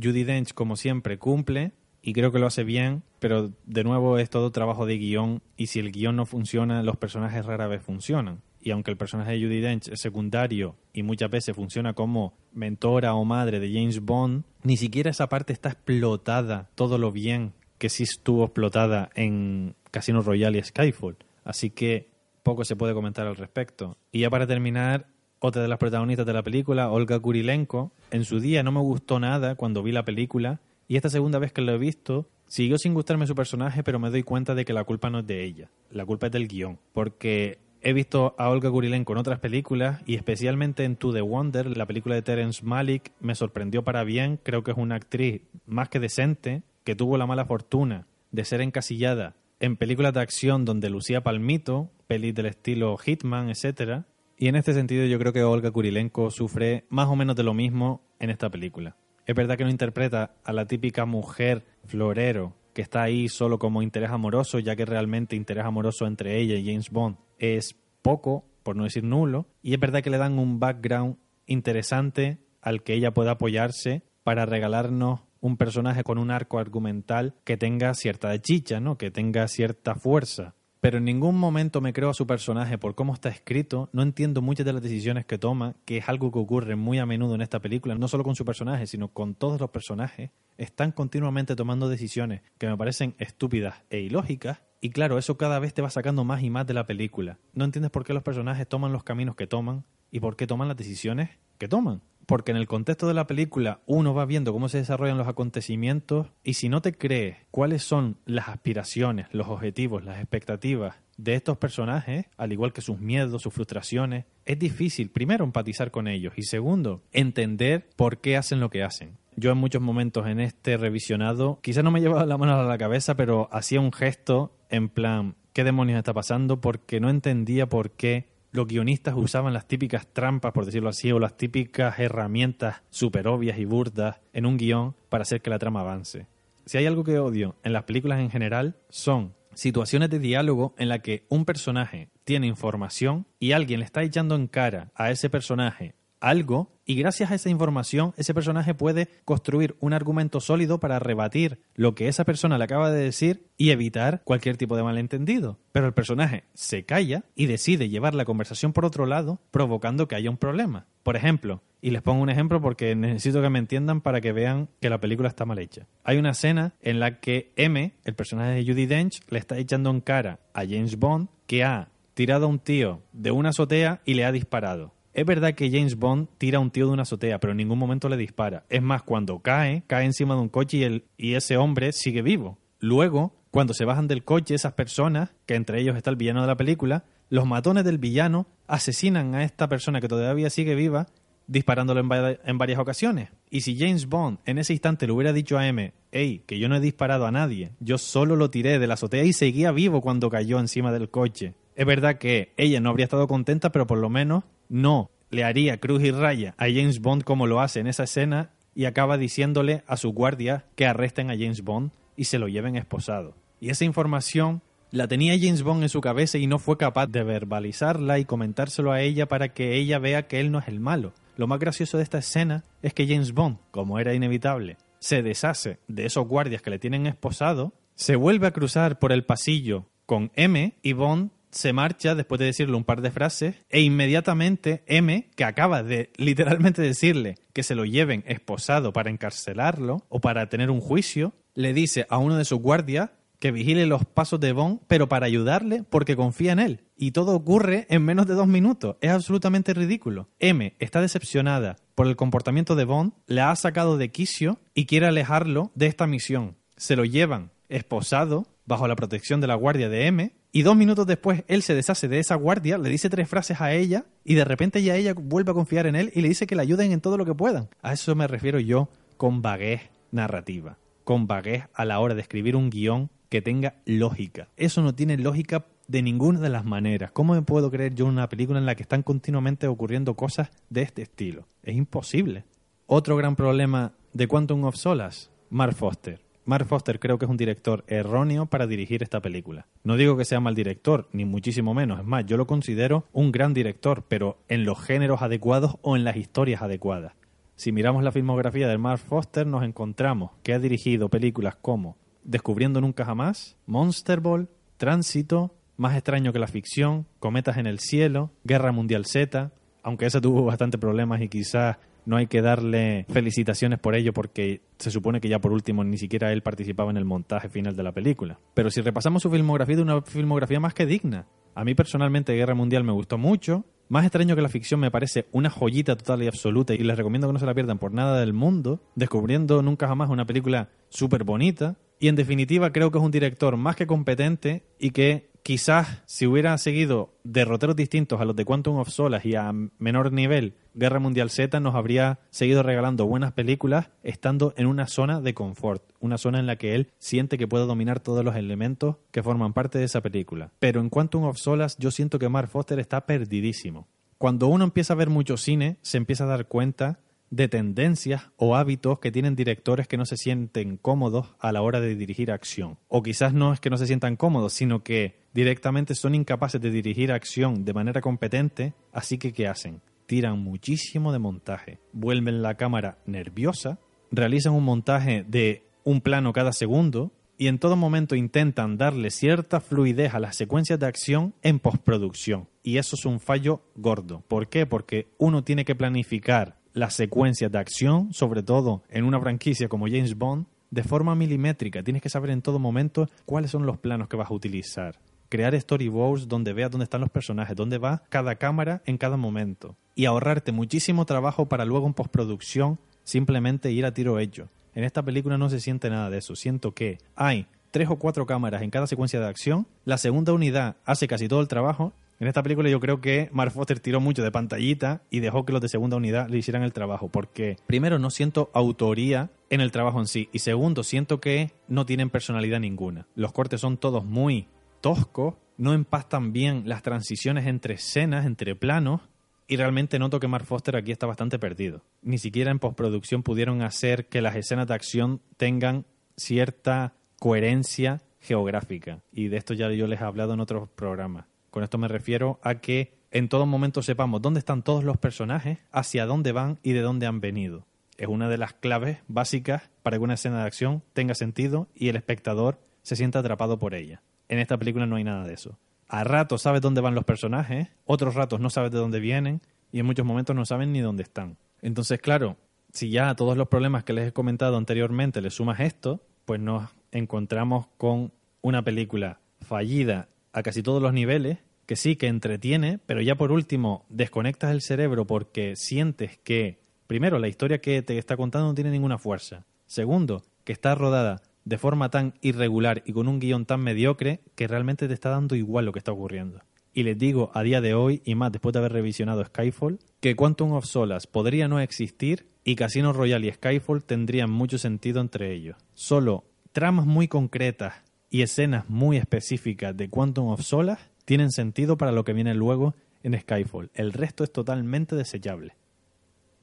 Judy Dench, como siempre, cumple y creo que lo hace bien, pero de nuevo es todo trabajo de guion y si el guion no funciona, los personajes rara vez funcionan y aunque el personaje de Judy Dench es secundario y muchas veces funciona como mentora o madre de James Bond, ni siquiera esa parte está explotada todo lo bien que sí estuvo explotada en Casino Royale y Skyfall. Así que poco se puede comentar al respecto. Y ya para terminar, otra de las protagonistas de la película, Olga Kurilenko, en su día no me gustó nada cuando vi la película y esta segunda vez que lo he visto siguió sin gustarme su personaje, pero me doy cuenta de que la culpa no es de ella, la culpa es del guion, porque he visto a Olga Kurilenko en otras películas y especialmente en To the Wonder, la película de Terence Malick, me sorprendió para bien, creo que es una actriz más que decente, que tuvo la mala fortuna de ser encasillada en películas de acción donde lucía palmito, pelis del estilo Hitman, etcétera, y en este sentido yo creo que Olga Kurilenko sufre más o menos de lo mismo en esta película. Es verdad que no interpreta a la típica mujer florero que está ahí solo como interés amoroso, ya que realmente interés amoroso entre ella y James Bond es poco, por no decir nulo, y es verdad que le dan un background interesante al que ella pueda apoyarse para regalarnos un personaje con un arco argumental que tenga cierta chicha, ¿no? que tenga cierta fuerza pero en ningún momento me creo a su personaje por cómo está escrito, no entiendo muchas de las decisiones que toma, que es algo que ocurre muy a menudo en esta película, no solo con su personaje, sino con todos los personajes, están continuamente tomando decisiones que me parecen estúpidas e ilógicas, y claro, eso cada vez te va sacando más y más de la película. No entiendes por qué los personajes toman los caminos que toman y por qué toman las decisiones que toman porque en el contexto de la película uno va viendo cómo se desarrollan los acontecimientos y si no te crees cuáles son las aspiraciones, los objetivos, las expectativas de estos personajes, al igual que sus miedos, sus frustraciones, es difícil, primero, empatizar con ellos y segundo, entender por qué hacen lo que hacen. Yo en muchos momentos en este revisionado, quizá no me llevaba la mano a la cabeza, pero hacía un gesto en plan, ¿qué demonios está pasando? Porque no entendía por qué los guionistas usaban las típicas trampas, por decirlo así, o las típicas herramientas super obvias y burdas en un guion para hacer que la trama avance. Si hay algo que odio en las películas en general, son situaciones de diálogo en la que un personaje tiene información y alguien le está echando en cara a ese personaje algo y gracias a esa información ese personaje puede construir un argumento sólido para rebatir lo que esa persona le acaba de decir y evitar cualquier tipo de malentendido. Pero el personaje se calla y decide llevar la conversación por otro lado, provocando que haya un problema. Por ejemplo, y les pongo un ejemplo porque necesito que me entiendan para que vean que la película está mal hecha. Hay una escena en la que M, el personaje de Judy Dench, le está echando en cara a James Bond que ha tirado a un tío de una azotea y le ha disparado. Es verdad que James Bond tira a un tío de una azotea, pero en ningún momento le dispara. Es más, cuando cae, cae encima de un coche y, y ese hombre sigue vivo. Luego, cuando se bajan del coche esas personas, que entre ellos está el villano de la película, los matones del villano asesinan a esta persona que todavía sigue viva disparándolo en, en, varias ocasiones. Y si James Bond en ese instante le hubiera dicho a M, hey, que yo no he disparado a nadie, yo solo lo tiré de la azotea y seguía vivo cuando cayó encima del coche. Es verdad que ella no habría estado contenta, pero por lo menos no le haría cruz y raya a James Bond como lo hace en esa escena y acaba diciéndole a su guardia que arresten a James Bond y se lo lleven esposado. Y esa información la tenía James Bond en su cabeza y no fue capaz de verbalizarla y comentárselo a ella para que ella vea que él no es el malo. Lo más gracioso de esta escena es que James Bond, como era inevitable, se deshace de esos guardias que le tienen esposado, se vuelve a cruzar por el pasillo con M y Bond se marcha después de decirle un par de frases e inmediatamente M, que acaba de literalmente decirle que se lo lleven esposado para encarcelarlo o para tener un juicio, le dice a uno de sus guardias que vigile los pasos de Bond, pero para ayudarle porque confía en él. Y todo ocurre en menos de dos minutos. Es absolutamente ridículo. M está decepcionada por el comportamiento de Bond, le ha sacado de quicio y quiere alejarlo de esta misión. Se lo llevan esposado bajo la protección de la guardia de M, y dos minutos después él se deshace de esa guardia, le dice tres frases a ella, y de repente ya ella vuelve a confiar en él y le dice que le ayuden en todo lo que puedan. A eso me refiero yo con vaguez narrativa, con vaguez a la hora de escribir un guion que tenga lógica. Eso no tiene lógica de ninguna de las maneras. ¿Cómo me puedo creer yo una película en la que están continuamente ocurriendo cosas de este estilo? Es imposible. Otro gran problema de Quantum of Solace, Mark Foster. Mark Foster creo que es un director erróneo para dirigir esta película. No digo que sea mal director, ni muchísimo menos. Es más, yo lo considero un gran director, pero en los géneros adecuados o en las historias adecuadas. Si miramos la filmografía de Mark Foster, nos encontramos que ha dirigido películas como Descubriendo Nunca Jamás, Monster Ball, Tránsito, Más extraño que la ficción, Cometas en el cielo, Guerra Mundial Z, aunque esa tuvo bastante problemas y quizás no hay que darle felicitaciones por ello porque se supone que ya por último ni siquiera él participaba en el montaje final de la película. Pero si repasamos su filmografía, de una filmografía más que digna. A mí personalmente Guerra Mundial me gustó mucho. Más extraño que la ficción me parece una joyita total y absoluta y les recomiendo que no se la pierdan por nada del mundo, descubriendo nunca jamás una película súper bonita. Y en definitiva creo que es un director más que competente y que quizás si hubiera seguido derroteros distintos a los de Quantum of Solace y a menor nivel Guerra Mundial Z nos habría seguido regalando buenas películas estando en una zona de confort, una zona en la que él siente que puede dominar todos los elementos que forman parte de esa película. Pero en Quantum of Solace yo siento que Mark Foster está perdidísimo. Cuando uno empieza a ver mucho cine, se empieza a dar cuenta de tendencias o hábitos que tienen directores que no se sienten cómodos a la hora de dirigir acción. O quizás no es que no se sientan cómodos, sino que directamente son incapaces de dirigir acción de manera competente, así que ¿qué hacen? Tiran muchísimo de montaje, vuelven la cámara nerviosa, realizan un montaje de un plano cada segundo y en todo momento intentan darle cierta fluidez a las secuencias de acción en postproducción. Y eso es un fallo gordo. ¿Por qué? Porque uno tiene que planificar las secuencias de acción, sobre todo en una franquicia como James Bond, de forma milimétrica. Tienes que saber en todo momento cuáles son los planos que vas a utilizar. Crear storyboards donde veas dónde están los personajes, dónde va cada cámara en cada momento. Y ahorrarte muchísimo trabajo para luego en postproducción simplemente ir a tiro hecho. En esta película no se siente nada de eso. Siento que hay tres o cuatro cámaras en cada secuencia de acción. La segunda unidad hace casi todo el trabajo en esta película yo creo que Mark Foster tiró mucho de pantallita y dejó que los de segunda unidad le hicieran el trabajo, porque primero no siento autoría en el trabajo en sí y segundo siento que no tienen personalidad ninguna. Los cortes son todos muy toscos, no empastan bien las transiciones entre escenas, entre planos y realmente noto que Mark Foster aquí está bastante perdido. Ni siquiera en postproducción pudieron hacer que las escenas de acción tengan cierta coherencia geográfica. Y de esto ya yo les he hablado en otros programas. Con esto me refiero a que en todo momento sepamos dónde están todos los personajes, hacia dónde van y de dónde han venido. Es una de las claves básicas para que una escena de acción tenga sentido y el espectador se sienta atrapado por ella. En esta película no hay nada de eso. A ratos sabes dónde van los personajes, otros ratos no sabes de dónde vienen y en muchos momentos no saben ni dónde están. Entonces, claro, si ya a todos los problemas que les he comentado anteriormente le sumas esto, pues nos encontramos con una película fallida a casi todos los niveles, que sí, que entretiene, pero ya por último desconectas el cerebro porque sientes que, primero, la historia que te está contando no tiene ninguna fuerza. Segundo, que está rodada de forma tan irregular y con un guion tan mediocre que realmente te está dando igual lo que está ocurriendo. Y les digo a día de hoy, y más después de haber revisionado Skyfall, que Quantum of Solace podría no existir y Casino Royale y Skyfall tendrían mucho sentido entre ellos. Solo tramas muy concretas y escenas muy específicas de Quantum of Solace tienen sentido para lo que viene luego en Skyfall. El resto es totalmente desechable.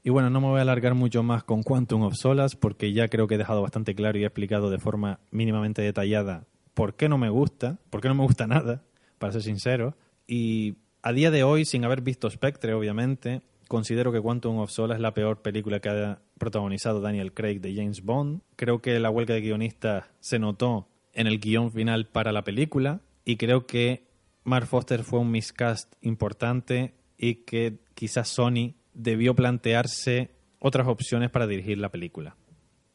Y bueno, no me voy a alargar mucho más con Quantum of Solace porque ya creo que he dejado bastante claro y he explicado de forma mínimamente detallada por qué no me gusta, por qué no me gusta nada, para ser sincero. Y a día de hoy, sin haber visto Spectre, obviamente, considero que Quantum of Solace es la peor película que ha protagonizado Daniel Craig de James Bond. Creo que la huelga de guionistas se notó en el guion final para la película y creo que Mark Foster fue un miscast importante y que quizás Sony debió plantearse otras opciones para dirigir la película.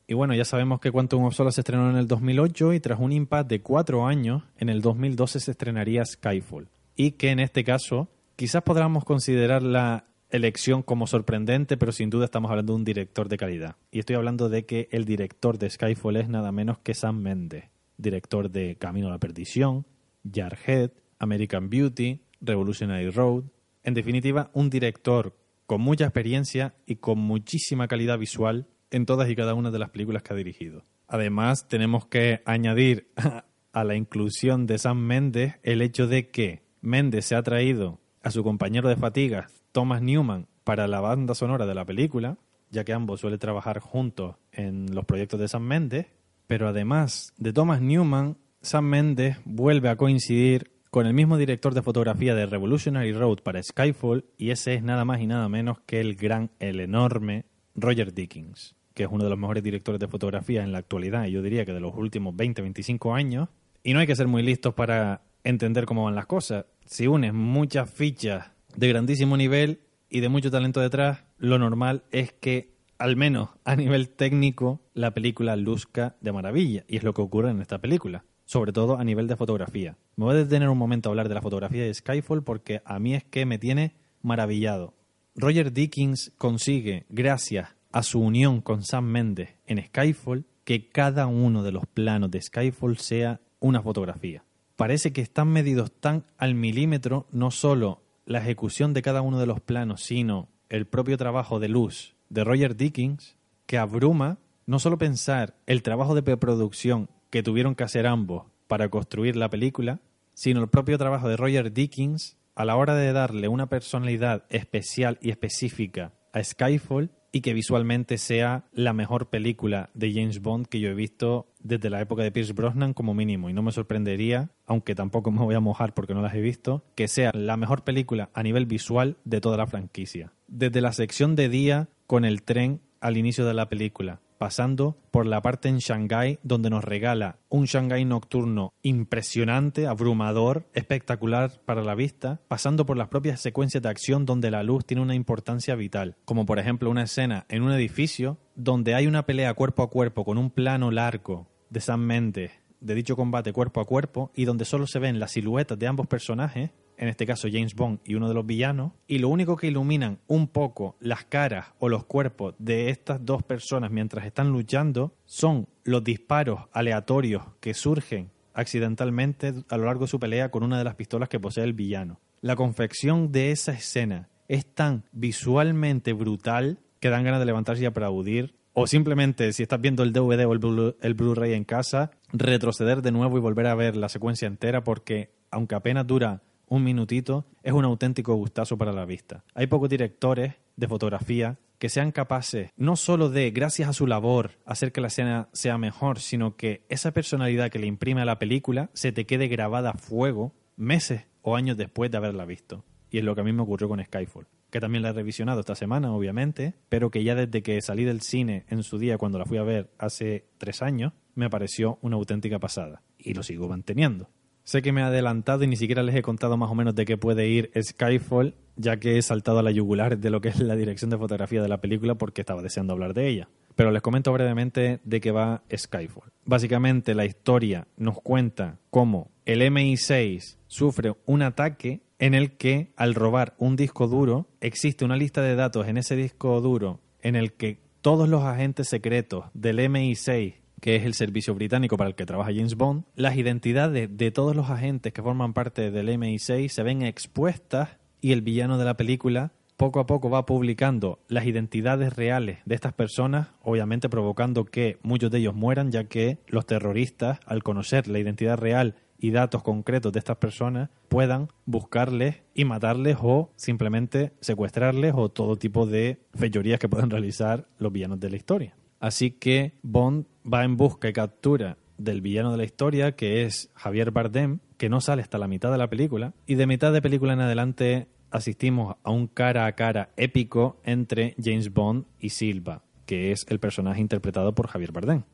Y bueno, ya sabemos que Quantum of Solace se estrenó en el 2008 y tras un impasse de cuatro años, en el 2012 se estrenaría Skyfall. Y que en este caso quizás podamos considerar la elección como sorprendente, pero sin duda estamos hablando de un director de calidad. Y estoy hablando de que el director de Skyfall es nada menos que Sam Mendes director de Camino a la Perdición, Jarhead, American Beauty, Revolutionary Road. En definitiva, un director con mucha experiencia y con muchísima calidad visual en todas y cada una de las películas que ha dirigido. Además, tenemos que añadir a la inclusión de Sam Mendes el hecho de que Mendes se ha traído a su compañero de fatigas, Thomas Newman, para la banda sonora de la película, ya que ambos suelen trabajar juntos en los proyectos de Sam Mendes, pero además de Thomas Newman, Sam Mendes vuelve a coincidir con el mismo director de fotografía de Revolutionary Road para Skyfall y ese es nada más y nada menos que el gran, el enorme Roger Dickens, que es uno de los mejores directores de fotografía en la actualidad y yo diría que de los últimos 20, 25 años. Y no hay que ser muy listos para entender cómo van las cosas. Si unes muchas fichas de grandísimo nivel y de mucho talento detrás, lo normal es que, al menos a nivel técnico, la película luzca de maravilla. Y es lo que ocurre en esta película. Sobre todo a nivel de fotografía. Me voy a detener un momento a hablar de la fotografía de Skyfall porque a mí es que me tiene maravillado. Roger Dickens consigue, gracias a su unión con Sam Mendes en Skyfall, que cada uno de los planos de Skyfall sea una fotografía. Parece que están medidos tan al milímetro no solo la ejecución de cada uno de los planos, sino el propio trabajo de luz de Roger Dickens, que abruma no solo pensar el trabajo de preproducción que tuvieron que hacer ambos para construir la película, sino el propio trabajo de Roger Dickens a la hora de darle una personalidad especial y específica a Skyfall y que visualmente sea la mejor película de James Bond que yo he visto desde la época de Pierce Brosnan como mínimo. Y no me sorprendería, aunque tampoco me voy a mojar porque no las he visto, que sea la mejor película a nivel visual de toda la franquicia. Desde la sección de día con el tren al inicio de la película, pasando por la parte en Shanghái donde nos regala un Shanghái nocturno impresionante, abrumador, espectacular para la vista, pasando por las propias secuencias de acción donde la luz tiene una importancia vital, como por ejemplo una escena en un edificio donde hay una pelea cuerpo a cuerpo con un plano largo de San Mendes de dicho combate cuerpo a cuerpo y donde solo se ven las siluetas de ambos personajes en este caso James Bond y uno de los villanos, y lo único que iluminan un poco las caras o los cuerpos de estas dos personas mientras están luchando son los disparos aleatorios que surgen accidentalmente a lo largo de su pelea con una de las pistolas que posee el villano. La confección de esa escena es tan visualmente brutal que dan ganas de levantarse y aplaudir. O simplemente, si estás viendo el DVD o el Blu-ray en casa, retroceder de nuevo y volver a ver la secuencia entera porque, aunque apenas dura un minutito, es un auténtico gustazo para la vista. Hay pocos directores de fotografía que sean capaces no solo de, gracias a su labor, hacer que la escena sea mejor, sino que esa personalidad que le imprime a la película se te quede grabada a fuego meses o años después de haberla visto. Y es lo que a mí me ocurrió con Skyfall, que también la he revisionado esta semana, obviamente, pero que ya desde que salí del cine en su día, cuando la fui a ver hace tres años, me pareció una auténtica pasada. Y lo sigo manteniendo. Sé que me he adelantado y ni siquiera les he contado más o menos de qué puede ir Skyfall, ya que he saltado a la yugular de lo que es la dirección de fotografía de la película porque estaba deseando hablar de ella. Pero les comento brevemente de qué va Skyfall. Básicamente la historia nos cuenta cómo el MI6 sufre un ataque en el que al robar un disco duro existe una lista de datos en ese disco duro en el que todos los agentes secretos del MI6 que es el servicio británico para el que trabaja James Bond, las identidades de todos los agentes que forman parte del MI6 se ven expuestas y el villano de la película poco a poco va publicando las identidades reales de estas personas, obviamente provocando que muchos de ellos mueran, ya que los terroristas, al conocer la identidad real y datos concretos de estas personas, puedan buscarles y matarles o simplemente secuestrarles o todo tipo de fechorías que puedan realizar los villanos de la historia. Así que Bond va en busca y captura del villano de la historia, que es Javier Bardem, que no sale hasta la mitad de la película, y de mitad de película en adelante asistimos a un cara a cara épico entre James Bond y Silva, que es el personaje interpretado por Javier Bardem.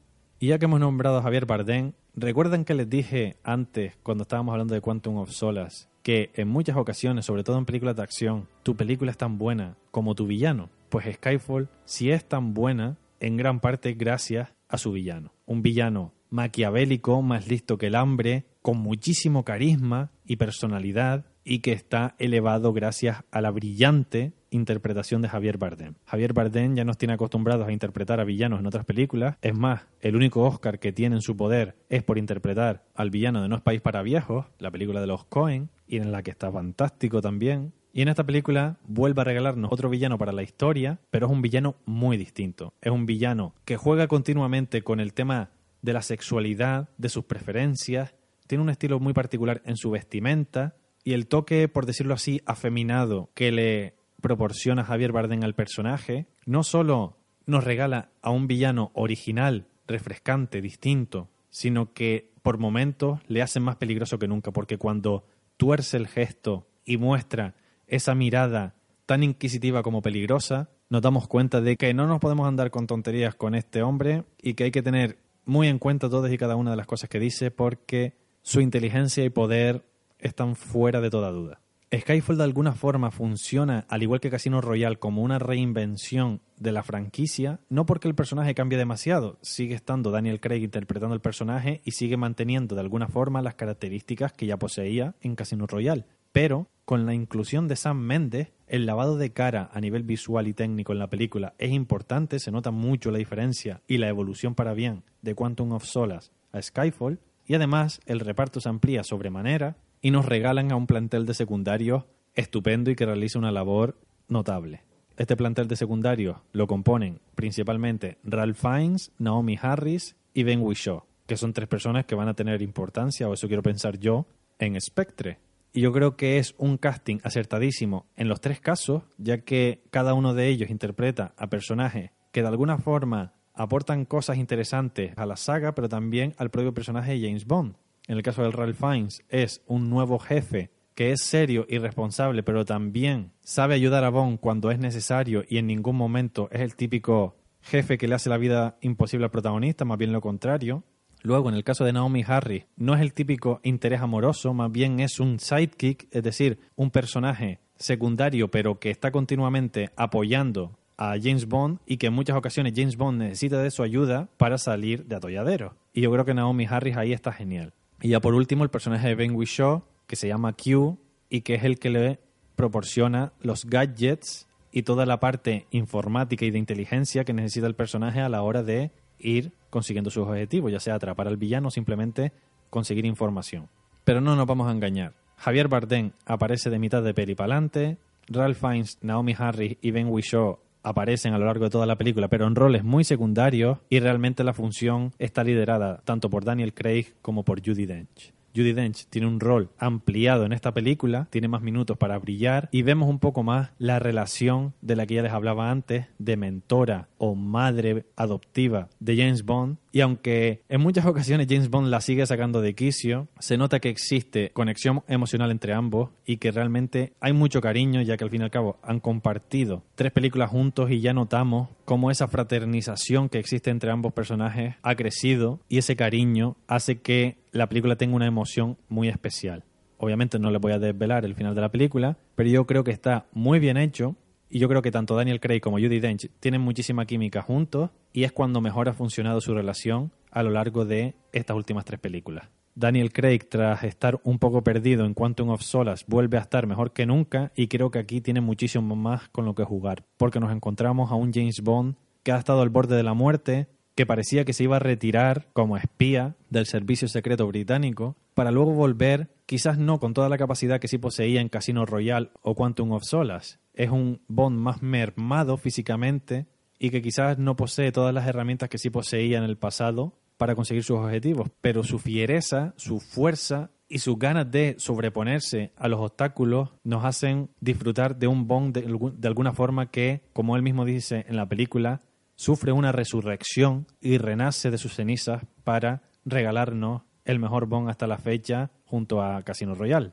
Y ya que hemos nombrado a Javier Bardem, ¿recuerdan que les dije antes, cuando estábamos hablando de Quantum of Solace, que en muchas ocasiones, sobre todo en películas de acción, tu película es tan buena como tu villano? Pues Skyfall, si es tan buena, en gran parte gracias a su villano. Un villano maquiavélico, más listo que el hambre, con muchísimo carisma y personalidad y que está elevado gracias a la brillante interpretación de Javier Bardem. Javier Bardem ya nos tiene acostumbrados a interpretar a villanos en otras películas. Es más, el único Oscar que tiene en su poder es por interpretar al villano de No es País para Viejos, la película de los Cohen, y en la que está fantástico también. Y en esta película vuelve a regalarnos otro villano para la historia, pero es un villano muy distinto. Es un villano que juega continuamente con el tema de la sexualidad, de sus preferencias, tiene un estilo muy particular en su vestimenta y el toque, por decirlo así, afeminado que le proporciona Javier Bardem al personaje, no solo nos regala a un villano original, refrescante, distinto, sino que por momentos le hace más peligroso que nunca, porque cuando tuerce el gesto y muestra esa mirada tan inquisitiva como peligrosa, nos damos cuenta de que no nos podemos andar con tonterías con este hombre y que hay que tener muy en cuenta todas y cada una de las cosas que dice porque su inteligencia y poder están fuera de toda duda. Skyfall de alguna forma funciona, al igual que Casino Royale, como una reinvención de la franquicia, no porque el personaje cambie demasiado, sigue estando Daniel Craig interpretando el personaje y sigue manteniendo de alguna forma las características que ya poseía en Casino Royale. Pero con la inclusión de Sam Mendes, el lavado de cara a nivel visual y técnico en la película es importante, se nota mucho la diferencia y la evolución para bien de Quantum of Solace a Skyfall, y además el reparto se amplía sobremanera y nos regalan a un plantel de secundarios estupendo y que realiza una labor notable. Este plantel de secundarios lo componen principalmente Ralph Fiennes, Naomi Harris y Ben Whishaw, que son tres personas que van a tener importancia, o eso quiero pensar yo, en Spectre. Y yo creo que es un casting acertadísimo en los tres casos, ya que cada uno de ellos interpreta a personajes que de alguna forma aportan cosas interesantes a la saga, pero también al propio personaje de James Bond. En el caso de Ralph Fiennes es un nuevo jefe que es serio y responsable, pero también sabe ayudar a Bond cuando es necesario y en ningún momento es el típico jefe que le hace la vida imposible al protagonista, más bien lo contrario. Luego, en el caso de Naomi Harris, no es el típico interés amoroso, más bien es un sidekick, es decir, un personaje secundario, pero que está continuamente apoyando a James Bond y que en muchas ocasiones James Bond necesita de su ayuda para salir de atolladero. Y yo creo que Naomi Harris ahí está genial. Y ya por último, el personaje de Ben Whishaw, que se llama Q y que es el que le proporciona los gadgets y toda la parte informática y de inteligencia que necesita el personaje a la hora de ir consiguiendo sus objetivos, ya sea atrapar al villano o simplemente conseguir información. Pero no nos vamos a engañar. Javier Bardem aparece de mitad de peli para adelante, Ralph Fiennes, Naomi Harris y Ben Whishaw aparecen a lo largo de toda la película, pero en roles muy secundarios y realmente la función está liderada tanto por Daniel Craig como por Judy Dench. Judy Dench tiene un rol ampliado en esta película, tiene más minutos para brillar y vemos un poco más la relación de la que ya les hablaba antes, de mentora o madre adoptiva de James Bond. Y aunque en muchas ocasiones James Bond la sigue sacando de quicio, se nota que existe conexión emocional entre ambos y que realmente hay mucho cariño, ya que al fin y al cabo han compartido tres películas juntos y ya notamos cómo esa fraternización que existe entre ambos personajes ha crecido y ese cariño hace que la película tenga una emoción muy especial. Obviamente no les voy a desvelar el final de la película, pero yo creo que está muy bien hecho y yo creo que tanto Daniel Craig como Judy Dench tienen muchísima química juntos y es cuando mejor ha funcionado su relación a lo largo de estas últimas tres películas. Daniel Craig, tras estar un poco perdido en Quantum of Solace, vuelve a estar mejor que nunca y creo que aquí tiene muchísimo más con lo que jugar, porque nos encontramos a un James Bond que ha estado al borde de la muerte, que parecía que se iba a retirar como espía del servicio secreto británico, para luego volver, quizás no con toda la capacidad que sí poseía en Casino Royale o Quantum of Solace. Es un Bond más mermado físicamente y que quizás no posee todas las herramientas que sí poseía en el pasado para conseguir sus objetivos, pero su fiereza, su fuerza y sus ganas de sobreponerse a los obstáculos nos hacen disfrutar de un Bond de, de, alguna forma que, como él mismo dice en la película, sufre una resurrección y renace de sus cenizas para regalarnos el mejor Bond hasta la fecha junto a Casino Royale.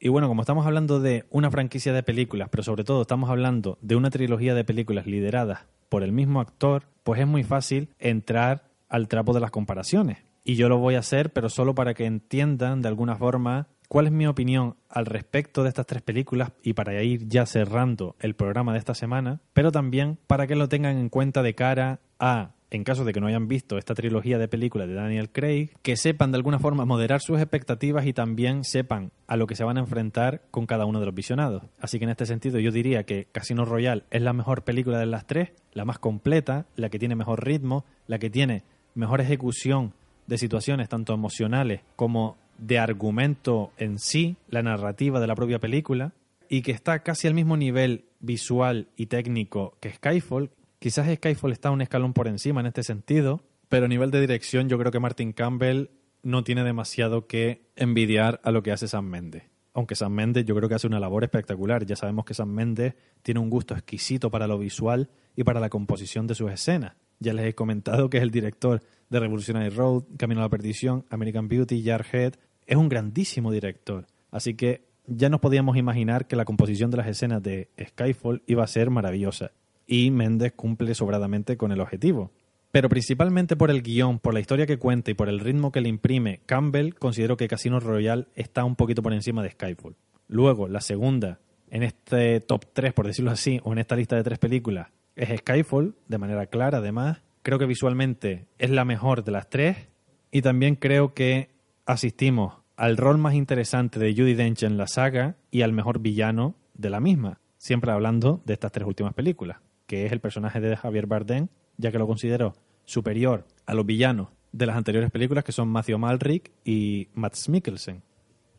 Y bueno, como estamos hablando de una franquicia de películas, pero sobre todo estamos hablando de una trilogía de películas lideradas por el mismo actor, pues es muy fácil entrar al trapo de las comparaciones. Y yo lo voy a hacer, pero solo para que entiendan de alguna forma cuál es mi opinión al respecto de estas tres películas y para ir ya cerrando el programa de esta semana, pero también para que lo tengan en cuenta de cara a, en caso de que no hayan visto esta trilogía de películas de Daniel Craig, que sepan de alguna forma moderar sus expectativas y también sepan a lo que se van a enfrentar con cada uno de los visionados. Así que en este sentido yo diría que Casino Royale es la mejor película de las tres, la más completa, la que tiene mejor ritmo, la que tiene mejor ejecución de situaciones tanto emocionales como de argumento en sí, la narrativa de la propia película, y que está casi al mismo nivel visual y técnico que Skyfall. Quizás Skyfall está un escalón por encima en este sentido, pero a nivel de dirección yo creo que Martin Campbell no tiene demasiado que envidiar a lo que hace Sam Mendes. Aunque Sam Mendes yo creo que hace una labor espectacular. Ya sabemos que Sam Mendes tiene un gusto exquisito para lo visual y para la composición de sus escenas. Ya les he comentado que es el director de Revolutionary Road, Camino a la Perdición, American Beauty, Jarhead. Es un grandísimo director. Así que ya nos podíamos imaginar que la composición de las escenas de Skyfall iba a ser maravillosa. Y Méndez cumple sobradamente con el objetivo. Pero principalmente por el guion, por la historia que cuenta y por el ritmo que le imprime Campbell, considero que Casino Royale está un poquito por encima de Skyfall. Luego, la segunda, en este top 3, por decirlo así, o en esta lista de tres películas, es Skyfall, de manera clara además. Creo que visualmente es la mejor de las tres. Y también creo que asistimos al rol más interesante de Judy Dench en la saga y al mejor villano de la misma. Siempre hablando de estas tres últimas películas, que es el personaje de Javier Bardem, ya que lo considero superior a los villanos de las anteriores películas, que son Matthew Malrick y Matt Mikkelsen.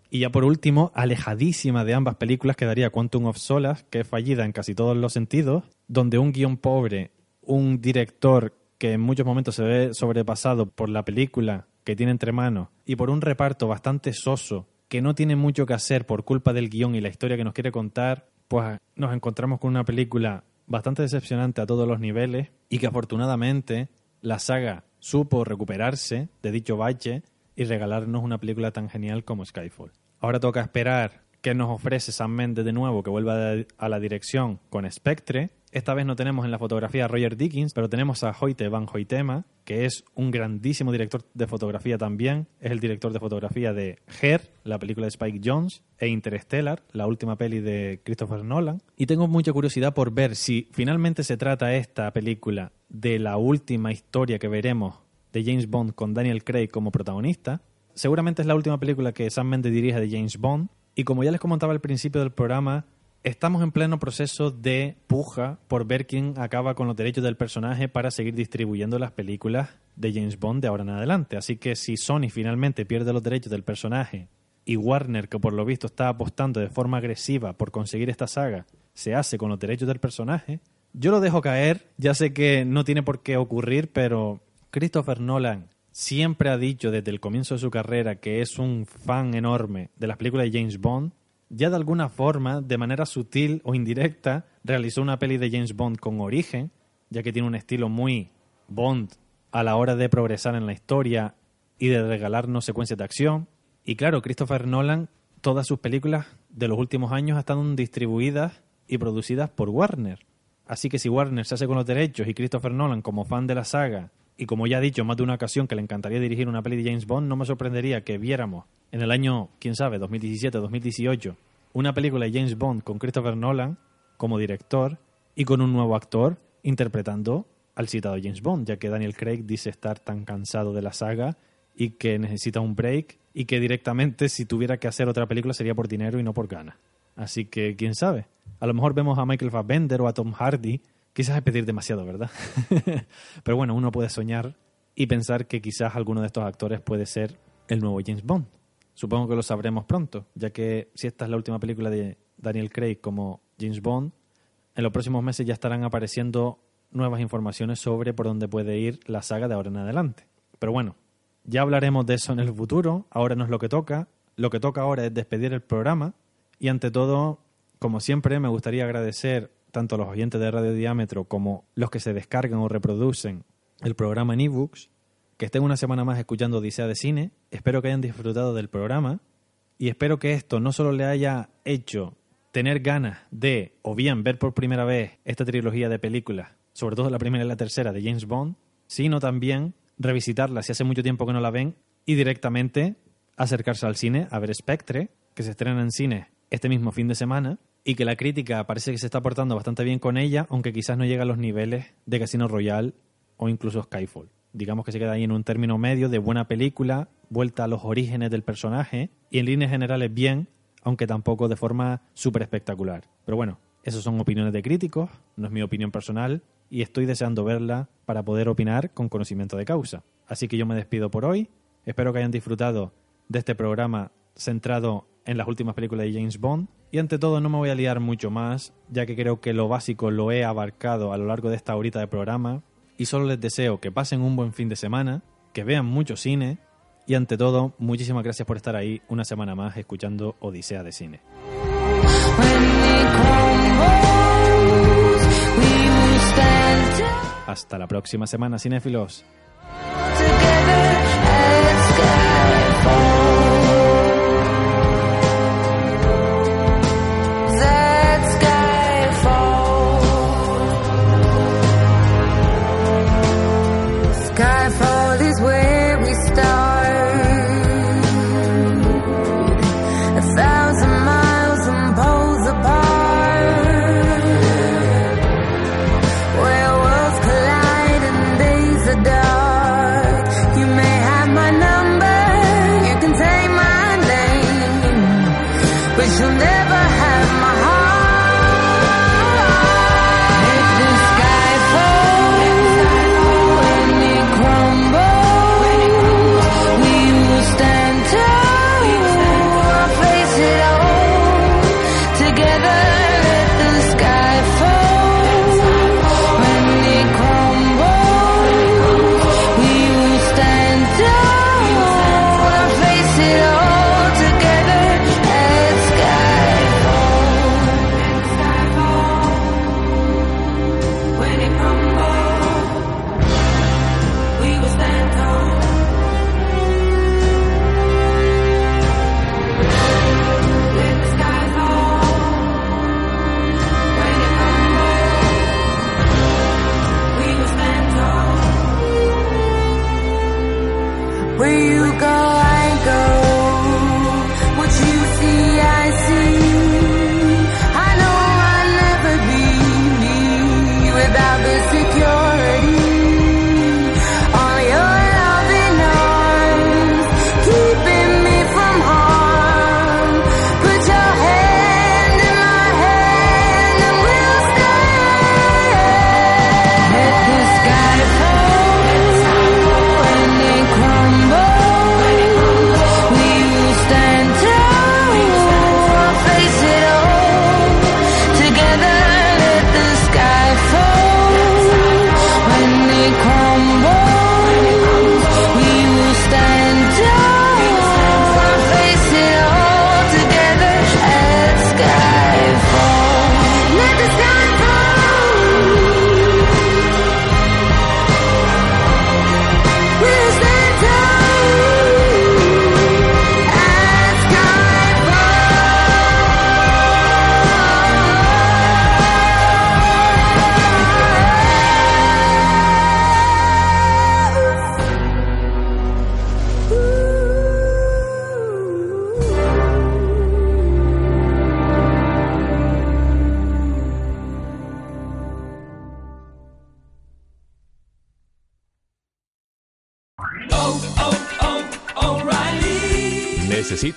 Y ya por último, alejadísima de ambas películas quedaría Quantum of Solace, que es fallida en casi todos los sentidos, donde un guion pobre, un director que en muchos momentos se ve sobrepasado por la película que tiene entre manos y por un reparto bastante soso que no tiene mucho que hacer por culpa del guion y la historia que nos quiere contar, pues nos encontramos con una película bastante decepcionante a todos los niveles y que afortunadamente la saga supo recuperarse de dicho bache y regalarnos una película tan genial como Skyfall. Ahora toca esperar qué nos ofrece Sam Mendes de nuevo, que vuelva a la dirección con Spectre. Esta vez no tenemos en la fotografía a Roger Dickens, pero tenemos a Hoyte Van Hoytema, que es un grandísimo director de fotografía también. Es el director de fotografía de Her, la película de Spike Jones, e Interstellar, la última peli de Christopher Nolan. Y tengo mucha curiosidad por ver si finalmente se trata esta película de la última historia que veremos de James Bond con Daniel Craig como protagonista. Seguramente es la última película que Sam Mendes dirige de James Bond. Y como ya les comentaba al principio del programa, estamos en pleno proceso de puja por ver quién acaba con los derechos del personaje para seguir distribuyendo las películas de James Bond de ahora en adelante. Así que si Sony finalmente pierde los derechos del personaje y Warner, que por lo visto está apostando de forma agresiva por conseguir esta saga, se hace con los derechos del personaje, yo lo dejo caer. Ya sé que no tiene por qué ocurrir, pero Christopher Nolan siempre ha dicho desde el comienzo de su carrera que es un fan enorme de las películas de James Bond. Ya de alguna forma, de manera sutil o indirecta, realizó una peli de James Bond con origen, ya que tiene un estilo muy Bond a la hora de progresar en la historia y de regalarnos secuencias de acción. Y claro, Christopher Nolan, todas sus películas de los últimos años están distribuidas y producidas por Warner. Así que si Warner se hace con los derechos y Christopher Nolan, como fan de la saga, y como ya he dicho más de una ocasión que le encantaría dirigir una peli de James Bond, no me sorprendería que viéramos en el año, quién sabe, 2017-2018, una película de James Bond con Christopher Nolan como director y con un nuevo actor interpretando al citado James Bond, ya que Daniel Craig dice estar tan cansado de la saga y que necesita un break y que directamente si tuviera que hacer otra película sería por dinero y no por ganas. Así que quién sabe. A lo mejor vemos a Michael Fassbender o a Tom Hardy Quizás es pedir demasiado, ¿verdad? Pero bueno, uno puede soñar y pensar que quizás alguno de estos actores puede ser el nuevo James Bond. Supongo que lo sabremos pronto, ya que si esta es la última película de Daniel Craig como James Bond, en los próximos meses ya estarán apareciendo nuevas informaciones sobre por dónde puede ir la saga de ahora en adelante. Pero bueno, ya hablaremos de eso en el futuro, ahora no es lo que toca, lo que toca ahora es despedir el programa y ante todo, como siempre, me gustaría agradecer tanto los oyentes de Radio Diámetro como los que se descargan o reproducen el programa en ebooks, que estén una semana más escuchando Odisea de Cine. Espero que hayan disfrutado del programa y espero que esto no solo le haya hecho tener ganas de, o bien ver por primera vez esta trilogía de películas, sobre todo la primera y la tercera de James Bond, sino también revisitarla si hace mucho tiempo que no la ven y directamente acercarse al cine a ver Spectre, que se estrena en cine este mismo fin de semana y que la crítica parece que se está portando bastante bien con ella, aunque quizás no llega a los niveles de Casino Royale o incluso Skyfall. Digamos que se queda ahí en un término medio de buena película, vuelta a los orígenes del personaje y en líneas generales bien, aunque tampoco de forma súper espectacular. Pero bueno, esas son opiniones de críticos, no es mi opinión personal y estoy deseando verla para poder opinar con conocimiento de causa. Así que yo me despido por hoy, espero que hayan disfrutado de este programa centrado en las últimas películas de James Bond. Y ante todo no me voy a liar mucho más, ya que creo que lo básico lo he abarcado a lo largo de esta horita de programa. Y solo les deseo que pasen un buen fin de semana, que vean mucho cine y ante todo, muchísimas gracias por estar ahí una semana más escuchando Odisea de Cine. Hasta la próxima semana, cinéfilos.